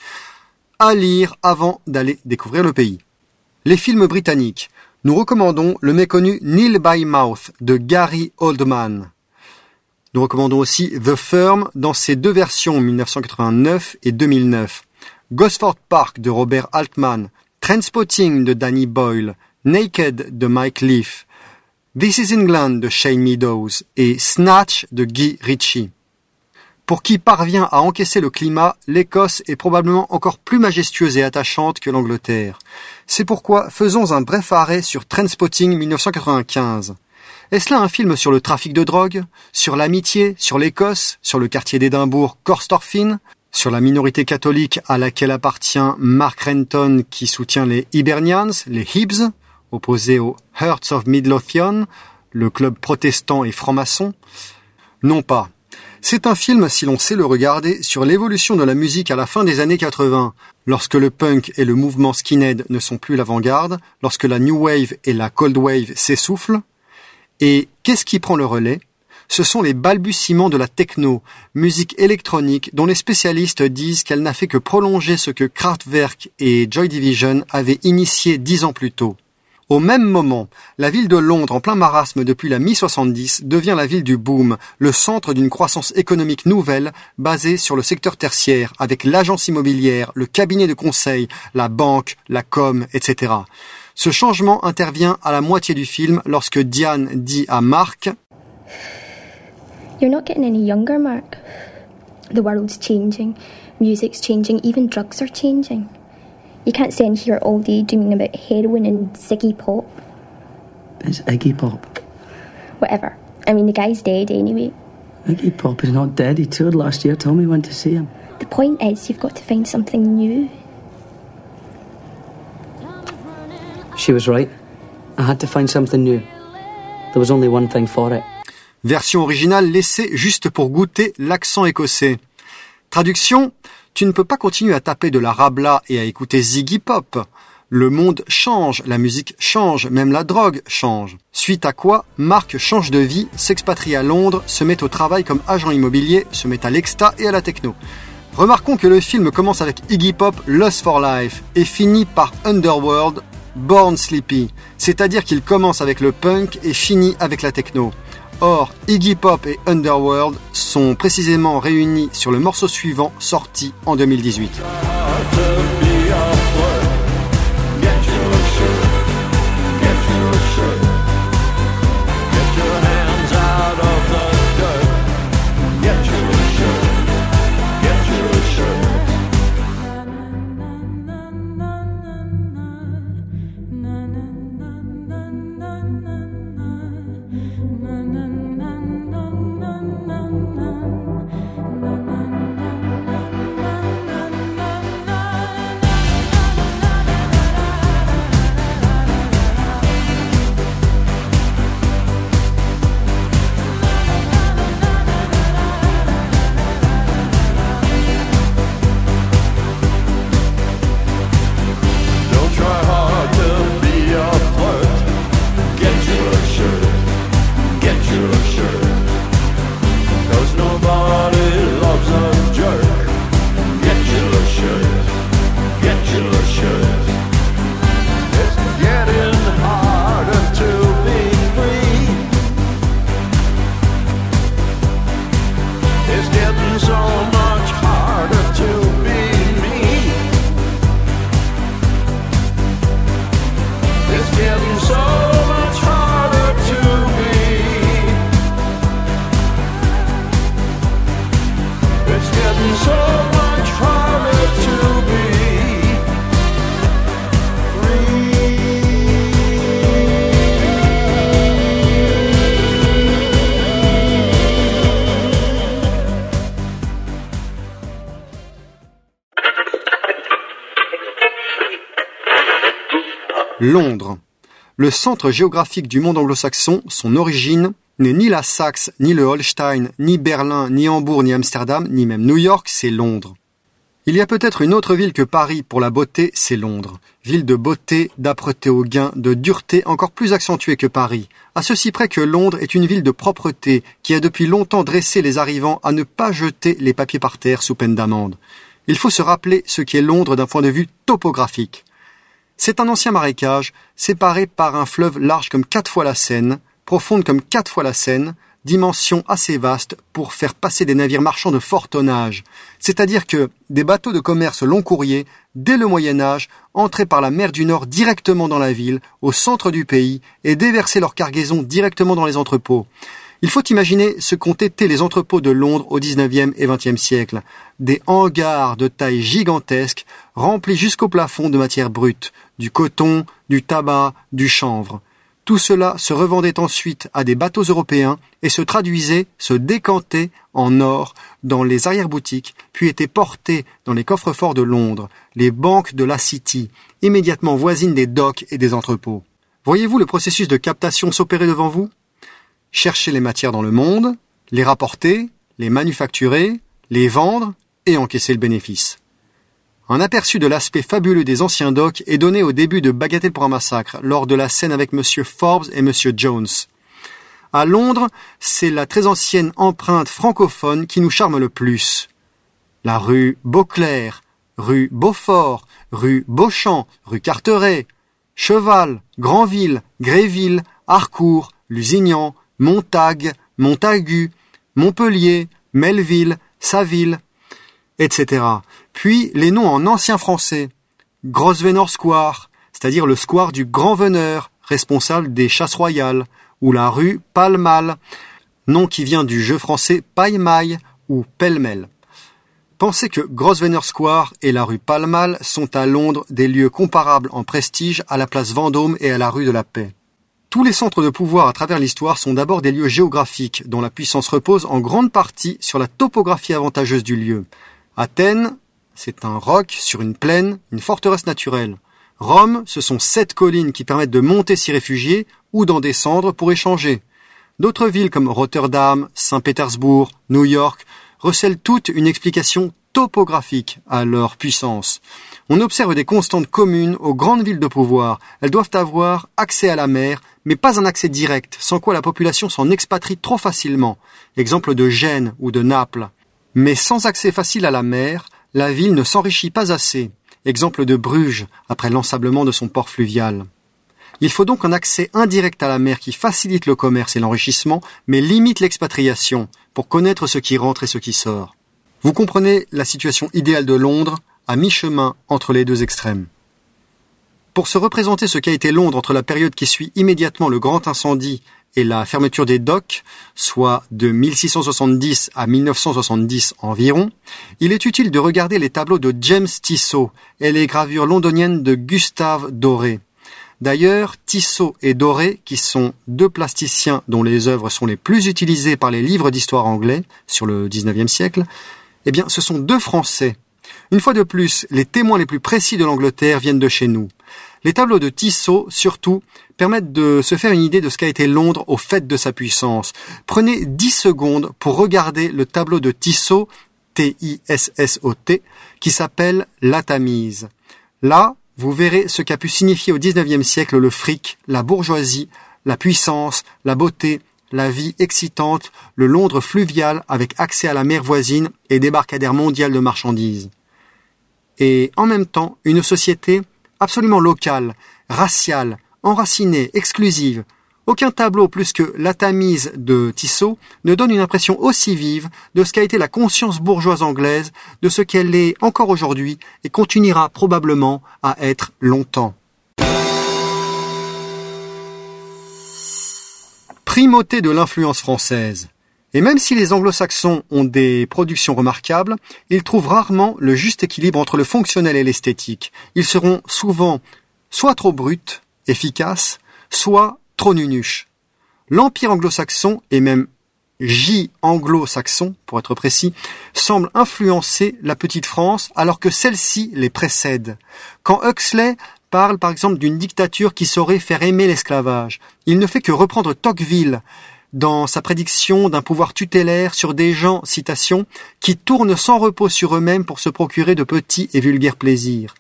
À lire avant d'aller découvrir le pays. Les films britanniques. Nous recommandons le méconnu Neil by Mouth de Gary Oldman. Nous recommandons aussi The Firm dans ses deux versions 1989 et 2009. Gosford Park de Robert Altman, Trainspotting de Danny Boyle, Naked de Mike Leaf, This is England de Shane Meadows et Snatch de Guy Ritchie. Pour qui parvient à encaisser le climat, l'Écosse est probablement encore plus majestueuse et attachante que l'Angleterre. C'est pourquoi faisons un bref arrêt sur Trainspotting 1995. Est-ce là un film sur le trafic de drogue, sur l'amitié, sur l'Écosse, sur le quartier d'Édimbourg, Corstorphine, sur la minorité catholique à laquelle appartient Mark Renton qui soutient les Hibernians, les Hibs, opposés aux Hearts of Midlothian, le club protestant et franc-maçon? Non pas. C'est un film, si l'on sait le regarder, sur l'évolution de la musique à la fin des années 80, lorsque le punk et le mouvement skinhead ne sont plus l'avant-garde, lorsque la new wave et la cold wave s'essoufflent. Et qu'est-ce qui prend le relais? Ce sont les balbutiements de la techno, musique électronique dont les spécialistes disent qu'elle n'a fait que prolonger ce que Kraftwerk et Joy Division avaient initié dix ans plus tôt. Au même moment, la ville de Londres, en plein marasme depuis la mi-70, devient la ville du boom, le centre d'une croissance économique nouvelle basée sur le secteur tertiaire, avec l'agence immobilière, le cabinet de conseil, la banque, la com, etc. Ce changement intervient à la moitié du film lorsque Diane dit à Mark You're not getting any younger, Mark. The world's changing, music's changing, even drugs are changing. You can't stand here all day dreaming about heroin and Ziggy Pop. It's Iggy Pop. Whatever. I mean, the guy's dead anyway. Iggy Pop is not dead. He toured last year. Tommy went to see him. The point is, you've got to find something new. She was right. I had to find something new. There was only one thing for it. Version originale laissée juste pour goûter l'accent écossais. Traduction Tu ne peux pas continuer à taper de la rabla et à écouter Ziggy Pop. Le monde change, la musique change, même la drogue change. Suite à quoi, Marc change de vie, s'expatrie à Londres, se met au travail comme agent immobilier, se met à l'exta et à la techno. Remarquons que le film commence avec Iggy Pop Lost for Life et finit par Underworld Born Sleepy, c'est-à-dire qu'il commence avec le punk et finit avec la techno. Or, Iggy Pop et Underworld sont précisément réunis sur le morceau suivant sorti en 2018. Le centre géographique du monde anglo-saxon, son origine, n'est ni la Saxe, ni le Holstein, ni Berlin, ni Hambourg, ni Amsterdam, ni même New York, c'est Londres. Il y a peut-être une autre ville que Paris pour la beauté, c'est Londres. Ville de beauté, d'âpreté au gain, de dureté encore plus accentuée que Paris. À ceci près que Londres est une ville de propreté qui a depuis longtemps dressé les arrivants à ne pas jeter les papiers par terre sous peine d'amende. Il faut se rappeler ce qu'est Londres d'un point de vue topographique. C'est un ancien marécage, séparé par un fleuve large comme quatre fois la Seine, profonde comme quatre fois la Seine, dimension assez vaste pour faire passer des navires marchands de fort tonnage. C'est-à-dire que des bateaux de commerce long courrier, dès le Moyen Âge, entraient par la mer du Nord directement dans la ville, au centre du pays, et déversaient leur cargaison directement dans les entrepôts. Il faut imaginer ce qu'ont été les entrepôts de Londres au XIXe et XXe siècle. Des hangars de taille gigantesque, remplis jusqu'au plafond de matières brutes, du coton, du tabac, du chanvre. Tout cela se revendait ensuite à des bateaux européens et se traduisait, se décantait en or dans les arrière-boutiques, puis était porté dans les coffres-forts de Londres, les banques de la City, immédiatement voisines des docks et des entrepôts. Voyez-vous le processus de captation s'opérer devant vous? Chercher les matières dans le monde, les rapporter, les manufacturer, les vendre et encaisser le bénéfice. Un aperçu de l'aspect fabuleux des anciens docks est donné au début de Bagatelle pour un massacre, lors de la scène avec Monsieur Forbes et Monsieur Jones. À Londres, c'est la très ancienne empreinte francophone qui nous charme le plus. La rue Beauclerc, rue Beaufort, rue Beauchamp, rue Carteret, Cheval, Granville, Gréville, Harcourt, Lusignan, Montague, Montagu, Montpellier, Melville, Saville, etc. Puis les noms en ancien français. Grosvenor Square, c'est-à-dire le square du grand veneur, responsable des chasses royales, ou la rue Palmal, nom qui vient du jeu français Paille-Maille ou Pêle-Mêle. Pensez que Grosvenor Square et la rue Palmal sont à Londres des lieux comparables en prestige à la place Vendôme et à la rue de la Paix. Tous les centres de pouvoir à travers l'histoire sont d'abord des lieux géographiques dont la puissance repose en grande partie sur la topographie avantageuse du lieu. Athènes, c'est un roc sur une plaine, une forteresse naturelle. Rome, ce sont sept collines qui permettent de monter s'y réfugier ou d'en descendre pour échanger. D'autres villes comme Rotterdam, Saint-Pétersbourg, New York recèlent toutes une explication topographique à leur puissance. On observe des constantes communes aux grandes villes de pouvoir. Elles doivent avoir accès à la mer, mais pas un accès direct, sans quoi la population s'en expatrie trop facilement. Exemple de Gênes ou de Naples. Mais sans accès facile à la mer, la ville ne s'enrichit pas assez. Exemple de Bruges, après l'ensablement de son port fluvial. Il faut donc un accès indirect à la mer qui facilite le commerce et l'enrichissement, mais limite l'expatriation, pour connaître ce qui rentre et ce qui sort. Vous comprenez la situation idéale de Londres, à mi-chemin entre les deux extrêmes. Pour se représenter ce qu'a été Londres entre la période qui suit immédiatement le grand incendie et la fermeture des docks, soit de 1670 à 1970 environ, il est utile de regarder les tableaux de James Tissot et les gravures londoniennes de Gustave Doré. D'ailleurs, Tissot et Doré, qui sont deux plasticiens dont les œuvres sont les plus utilisées par les livres d'histoire anglais sur le XIXe siècle, eh bien, ce sont deux Français. Une fois de plus, les témoins les plus précis de l'Angleterre viennent de chez nous. Les tableaux de Tissot, surtout, permettent de se faire une idée de ce qu'a été Londres au fait de sa puissance. Prenez 10 secondes pour regarder le tableau de Tissot, T-I-S-S-O-T, qui s'appelle La Tamise. Là, vous verrez ce qu'a pu signifier au XIXe siècle le fric, la bourgeoisie, la puissance, la beauté, la vie excitante, le Londres fluvial avec accès à la mer voisine et débarcadère mondial de marchandises. Et en même temps, une société absolument locale, raciale, enracinée, exclusive. Aucun tableau plus que La Tamise de Tissot ne donne une impression aussi vive de ce qu'a été la conscience bourgeoise anglaise, de ce qu'elle est encore aujourd'hui et continuera probablement à être longtemps. Primauté de l'influence française. Et même si les anglo-saxons ont des productions remarquables, ils trouvent rarement le juste équilibre entre le fonctionnel et l'esthétique. Ils seront souvent soit trop bruts, efficaces, soit trop nunuches. L'empire anglo-saxon, et même J anglo-saxon, pour être précis, semble influencer la petite France alors que celle-ci les précède. Quand Huxley parle par exemple d'une dictature qui saurait faire aimer l'esclavage. Il ne fait que reprendre Tocqueville dans sa prédiction d'un pouvoir tutélaire sur des gens, citation, qui tournent sans repos sur eux-mêmes pour se procurer de petits et vulgaires plaisirs.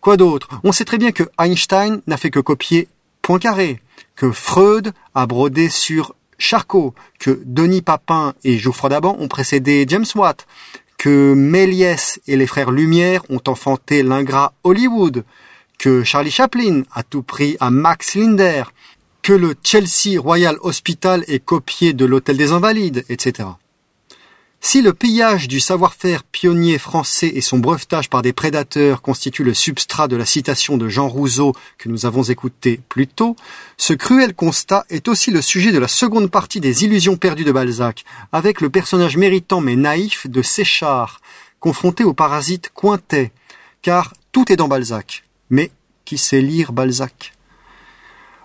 Quoi d'autre? On sait très bien que Einstein n'a fait que copier Poincaré, que Freud a brodé sur Charcot, que Denis Papin et Geoffroy d'Aban ont précédé James Watt, que Méliès et les frères Lumière ont enfanté l'ingrat Hollywood, que Charlie Chaplin a tout pris à Max Linder, que le Chelsea Royal Hospital est copié de l'Hôtel des Invalides, etc. Si le pillage du savoir-faire pionnier français et son brevetage par des prédateurs constituent le substrat de la citation de Jean Rousseau que nous avons écouté plus tôt, ce cruel constat est aussi le sujet de la seconde partie des Illusions perdues de Balzac, avec le personnage méritant mais naïf de Séchard, confronté au parasite Cointet, car tout est dans Balzac. Mais qui sait lire Balzac?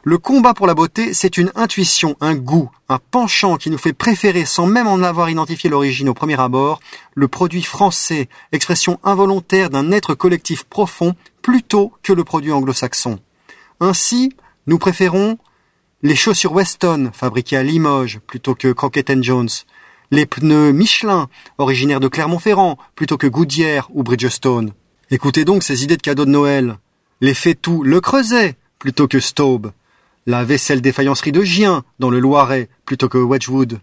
Le combat pour la beauté, c'est une intuition, un goût, un penchant qui nous fait préférer, sans même en avoir identifié l'origine au premier abord, le produit français, expression involontaire d'un être collectif profond, plutôt que le produit anglo-saxon. Ainsi, nous préférons les chaussures Weston, fabriquées à Limoges, plutôt que Crockett Jones, les pneus Michelin, originaires de Clermont-Ferrand, plutôt que Goodyear ou Bridgestone. Écoutez donc ces idées de cadeaux de Noël. Les tout Le Creuset, plutôt que Staub la vaisselle des faïenceries de Gien dans le Loiret plutôt que Wedgwood,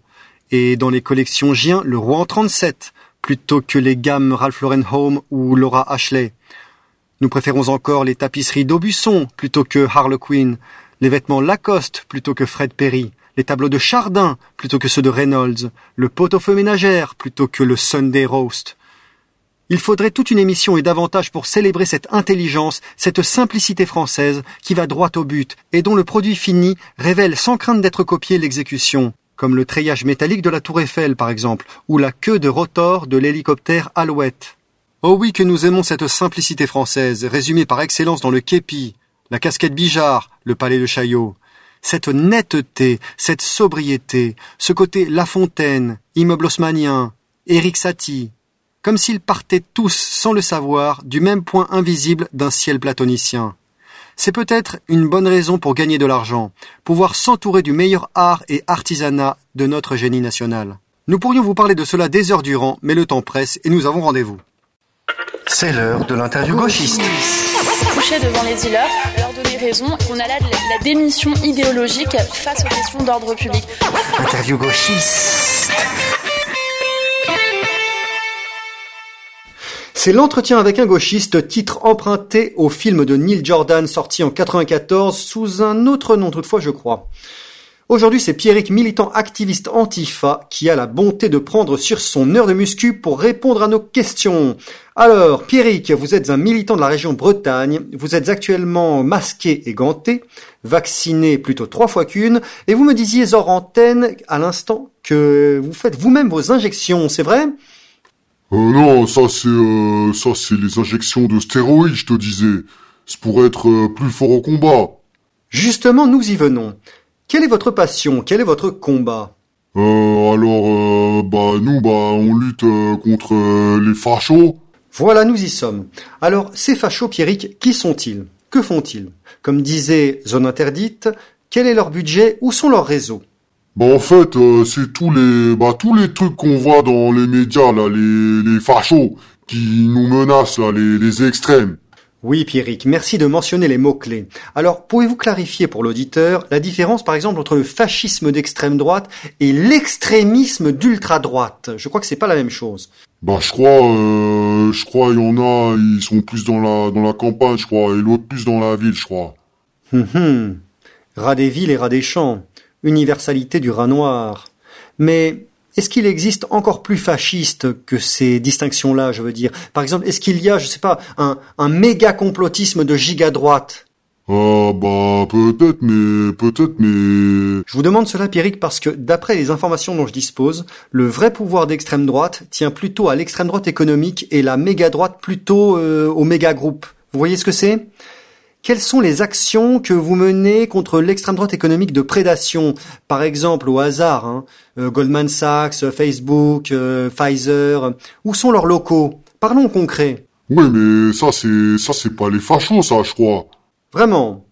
et dans les collections Gien le Roi en 37 plutôt que les gammes Ralph Lauren Home ou Laura Ashley. Nous préférons encore les tapisseries d'Aubusson plutôt que Harlequin, les vêtements Lacoste plutôt que Fred Perry, les tableaux de Chardin plutôt que ceux de Reynolds, le pot-au-feu ménagère plutôt que le Sunday Roast. Il faudrait toute une émission et davantage pour célébrer cette intelligence, cette simplicité française qui va droit au but et dont le produit fini révèle sans crainte d'être copié l'exécution, comme le treillage métallique de la tour Eiffel par exemple, ou la queue de rotor de l'hélicoptère Alouette. Oh oui que nous aimons cette simplicité française, résumée par excellence dans le képi, la casquette Bijard, le palais de Chaillot. Cette netteté, cette sobriété, ce côté La Fontaine, immeuble haussmanien, Éric Satie, comme s'ils partaient tous, sans le savoir, du même point invisible d'un ciel platonicien. C'est peut-être une bonne raison pour gagner de l'argent, pouvoir s'entourer du meilleur art et artisanat de notre génie national. Nous pourrions vous parler de cela des heures durant, mais le temps presse et nous avons rendez-vous. C'est l'heure de l'interview gauchiste. Coucher devant les dealers, leur donner raison, qu'on a là de la démission idéologique face aux questions d'ordre public. Interview gauchiste. C'est l'entretien avec un gauchiste, titre emprunté au film de Neil Jordan sorti en 94 sous un autre nom toutefois je crois. Aujourd'hui c'est Pierrick, militant activiste antifa, qui a la bonté de prendre sur son heure de muscu pour répondre à nos questions. Alors, Pierrick, vous êtes un militant de la région Bretagne, vous êtes actuellement masqué et ganté, vacciné plutôt trois fois qu'une, et vous me disiez hors antenne à l'instant que vous faites vous-même vos injections, c'est vrai? Euh, non, ça c'est euh, ça c'est les injections de stéroïdes, je te disais. C'est pour être euh, plus fort au combat. Justement, nous y venons. Quelle est votre passion? Quel est votre combat? Euh, alors, euh, bah nous, bah on lutte euh, contre euh, les fachos. Voilà, nous y sommes. Alors, ces fachos, Pierrick, qui sont-ils? Que font-ils? Comme disait Zone Interdite, quel est leur budget? Où sont leurs réseaux? Bah en fait, euh, c'est tous les bah tous les trucs qu'on voit dans les médias là, les les fachos qui nous menacent là, les les extrêmes. Oui, Pierrick, merci de mentionner les mots-clés. Alors, pouvez-vous clarifier pour l'auditeur la différence, par exemple, entre le fascisme d'extrême droite et l'extrémisme d'ultra-droite? Je crois que c'est pas la même chose. Bah je crois, euh, je crois il y en a, ils sont plus dans la dans la campagne, je crois, et l'autre plus dans la ville, je crois. Hum hum. Rat des villes et rat des champs. Universalité du rat noir. Mais est-ce qu'il existe encore plus fasciste que ces distinctions-là, je veux dire? Par exemple, est-ce qu'il y a, je sais pas, un, un méga complotisme de giga droite? Ah bah peut-être, mais peut-être, mais Je vous demande cela, Pierrick, parce que d'après les informations dont je dispose, le vrai pouvoir d'extrême droite tient plutôt à l'extrême droite économique et la méga droite plutôt euh, au méga groupe. Vous voyez ce que c'est? Quelles sont les actions que vous menez contre l'extrême droite économique de prédation? Par exemple, au hasard, hein, euh, Goldman Sachs, Facebook, euh, Pfizer. Où sont leurs locaux? Parlons concret. Oui, mais ça, c'est, ça, c'est pas les fachos, ça, je crois. Vraiment.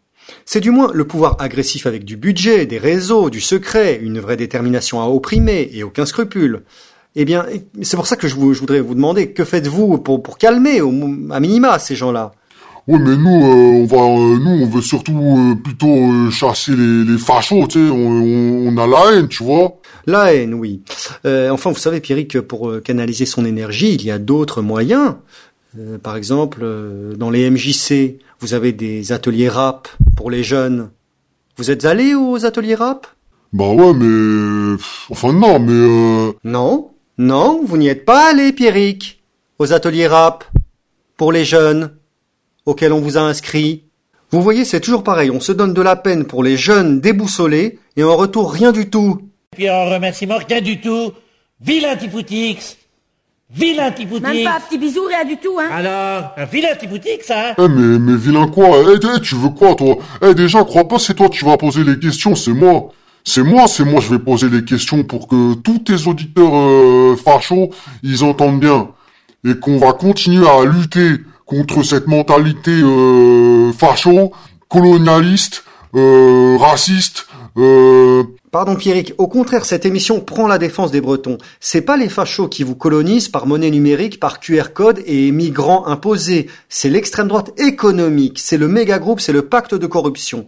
C'est du moins le pouvoir agressif avec du budget, des réseaux, du secret, une vraie détermination à opprimer et aucun scrupule. Eh bien, c'est pour ça que je, vous- je voudrais vous demander, que faites-vous pour, pour calmer, au, à minima, ces gens-là? Oui, mais nous, euh, on va, euh, nous, on veut surtout euh, plutôt euh, chasser les, les fachos, tu sais. On, on, on a la haine, tu vois. La haine, oui. Euh, enfin, vous savez, Pierrick, que pour euh, canaliser son énergie, il y a d'autres moyens. Euh, par exemple, euh, dans les MJC, vous avez des ateliers rap pour les jeunes. Vous êtes allé aux ateliers rap? Bah ouais, mais enfin non, mais euh, Non, non, vous n'y êtes pas allé, Pierrick, aux ateliers rap pour les jeunes auxquels on vous a inscrit. Vous voyez, c'est toujours pareil. On se donne de la peine pour les jeunes déboussolés et en retour rien du tout. Puis en remerciement, rien du tout. Vilain Tipoutix Vilain Tipoutix Même pas un petit bisou, rien du tout, hein. Alors, un vilain Tipoutix, hein Eh mais, mais vilain quoi? Eh eh, tu veux quoi toi? Eh déjà crois pas c'est toi qui vas poser les questions, c'est moi. C'est moi, c'est moi je vais poser les questions pour que tous tes auditeurs euh, fachos, ils entendent bien. Et qu'on va continuer à lutter contre cette mentalité euh, facho, colonialiste, euh, raciste, euh, Pardon Pierrick, au contraire, cette émission prend la défense des Bretons. C'est pas les fachos qui vous colonisent par monnaie numérique, par QR code et migrants imposés. C'est l'extrême droite économique, c'est le méga groupe, c'est le pacte de corruption.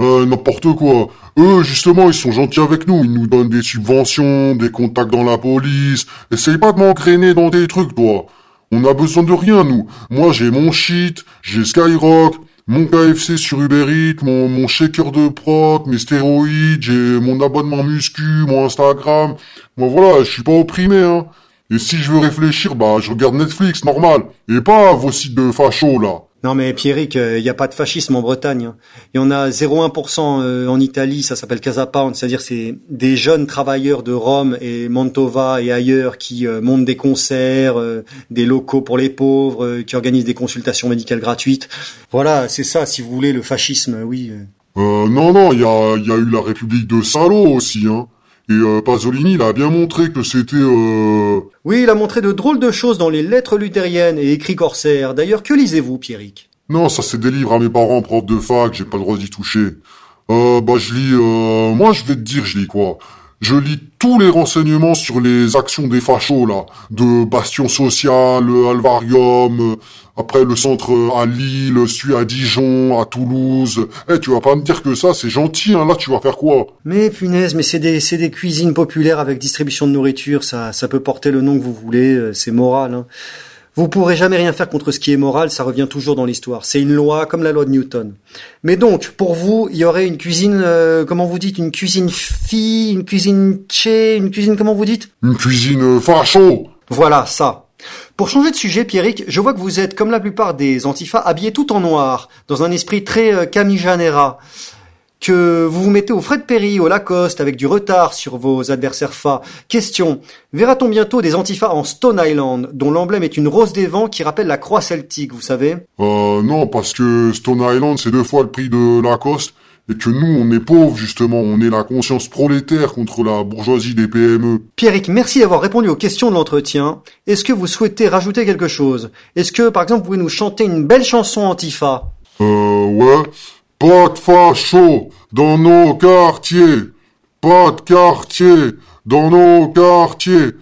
Euh, n'importe quoi. Eux, justement, ils sont gentils avec nous. Ils nous donnent des subventions, des contacts dans la police. Essaye pas de m'engrainer dans des trucs, toi. On a besoin de rien, nous. Moi, j'ai mon shit, j'ai Skyrock, mon KFC sur Uber mon, mon shaker de prot, mes stéroïdes, j'ai mon abonnement muscu, mon Instagram. Moi, voilà, je suis pas opprimé, hein. Et si je veux réfléchir, bah, je regarde Netflix, normal. Et pas vos sites de fachos, là. Non mais Pierrick, il n'y a pas de fascisme en Bretagne. hein. Il y en a 0,1% euh, en Italie, ça s'appelle Casa Pound, c'est-à-dire c'est des jeunes travailleurs de Rome et Mantova et ailleurs qui euh, montent des concerts, euh, des locaux pour les pauvres, euh, qui organisent des consultations médicales gratuites. Voilà, c'est ça, si vous voulez, le fascisme, oui. euh. Euh, non, non, il y a, eu la République de Salo aussi, hein. Et euh, Pasolini, il a bien montré que c'était... Euh... Oui, il a montré de drôles de choses dans les lettres luthériennes et écrits corsaires. D'ailleurs, que lisez-vous, Pierrick? Non, ça c'est des livres à mes parents, profs de fac, j'ai pas le droit d'y toucher. Euh, bah je lis... Euh... Moi, je vais te dire, je lis quoi? Je lis tous les renseignements sur les actions des fachos, là. De Bastion Social, Alvarium... Après, le centre à Lille, celui à Dijon, à Toulouse. Eh, tu vas pas me dire que ça, c'est gentil, hein. Là, tu vas faire quoi? Mais punaise, mais c'est des, des cuisines populaires avec distribution de nourriture, ça, ça peut porter le nom que vous voulez, euh, c'est moral. Hein. Vous pourrez jamais rien faire contre ce qui est moral, ça revient toujours dans l'histoire. C'est une loi comme la loi de Newton. Mais donc, pour vous, il y aurait une cuisine, euh, comment vous dites, une cuisine fille, une cuisine tché, une cuisine, comment vous dites? Une cuisine euh, facho Voilà, ça. Pour changer de sujet, Pierrick, je vois que vous êtes, comme la plupart des antifas, habillés tout en noir, dans un esprit très euh, Camille Janera. Que vous vous mettez au Fred Perry, au Lacoste, avec du retard sur vos adversaires fa. Question. Verra-t-on bientôt des antifas en Stone Island, dont l'emblème est une rose des vents qui rappelle la croix celtique, vous savez? Euh, non, parce que Stone Island, c'est deux fois le prix de Lacoste, et que nous, on est pauvres, justement. On est la conscience prolétaire contre la bourgeoisie des PME. Pierrick, merci d'avoir répondu aux questions de l'entretien. Est-ce que vous souhaitez rajouter quelque chose? Est-ce que, par exemple, vous pouvez nous chanter une belle chanson antifa? Euh, ouais. Pas de facho dans nos quartiers. Pas de quartier dans nos quartiers.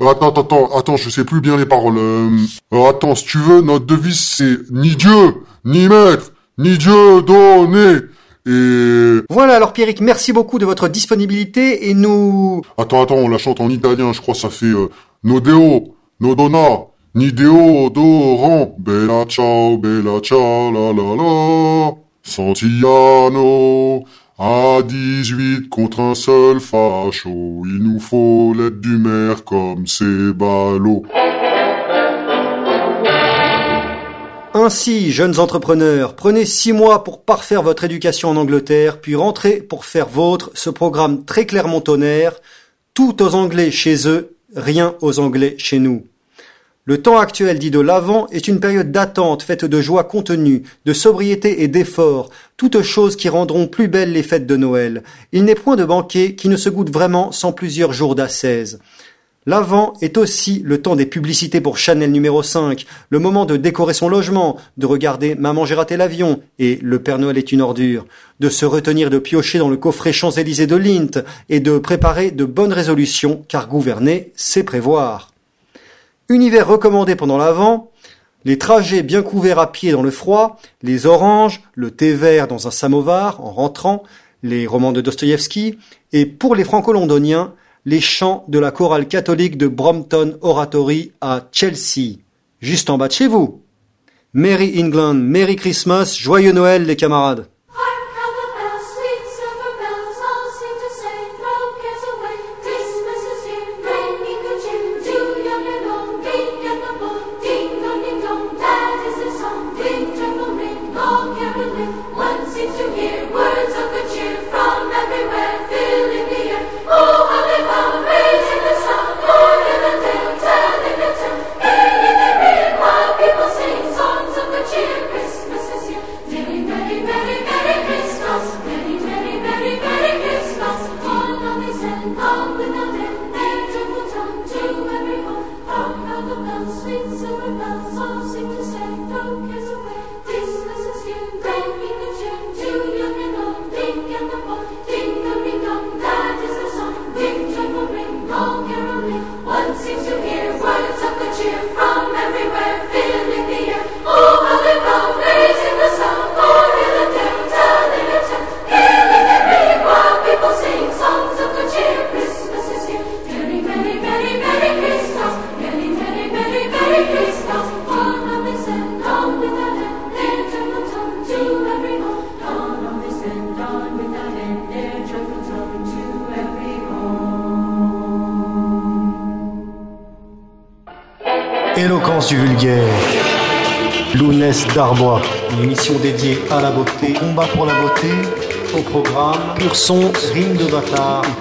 Attends, attends, attends, attends, je sais plus bien les paroles. Euh, euh, attends, si tu veux, notre devise c'est ni Dieu, ni maître, ni Dieu donné. Et... Voilà, alors Pierrick, merci beaucoup de votre disponibilité et nous... Attends, attends, on la chante en italien, je crois que ça fait euh, Nodeo, Nodona, Nideo, Doran, Bella ciao, Bella ciao, la la la. Santillano, à 18 contre un seul facho, il nous faut l'aide du maire comme c'est ballot. Ainsi, jeunes entrepreneurs, prenez six mois pour parfaire votre éducation en Angleterre, puis rentrez pour faire vôtre ce programme très clairement tonnerre, tout aux Anglais chez eux, rien aux Anglais chez nous. Le temps actuel dit de l'avant est une période d'attente faite de joie contenue, de sobriété et d'effort, toutes choses qui rendront plus belles les fêtes de Noël. Il n'est point de banquet qui ne se goûte vraiment sans plusieurs jours d'assaise. L'avant est aussi le temps des publicités pour Chanel numéro 5, le moment de décorer son logement, de regarder Maman j'ai raté l'avion et Le Père Noël est une ordure, de se retenir de piocher dans le coffret Champs-Élysées de Lint et de préparer de bonnes résolutions car gouverner, c'est prévoir. Univers recommandé pendant l'avant, les trajets bien couverts à pied dans le froid, les oranges, le thé vert dans un samovar en rentrant, les romans de Dostoïevski, et pour les franco-londoniens, les chants de la chorale catholique de Brompton Oratory à Chelsea, juste en bas de chez vous. Merry England, Merry Christmas, joyeux Noël les camarades.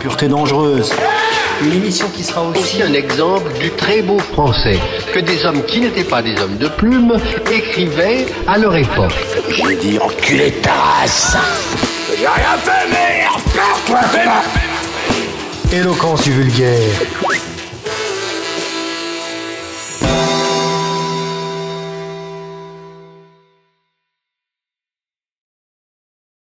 Pureté dangereuse. Une émission qui sera aussi un exemple du très beau français que des hommes qui n'étaient pas des hommes de plume écrivaient à leur époque. J'ai dit enculé ta race J'ai rien fait, merde Éloquence du vulgaire.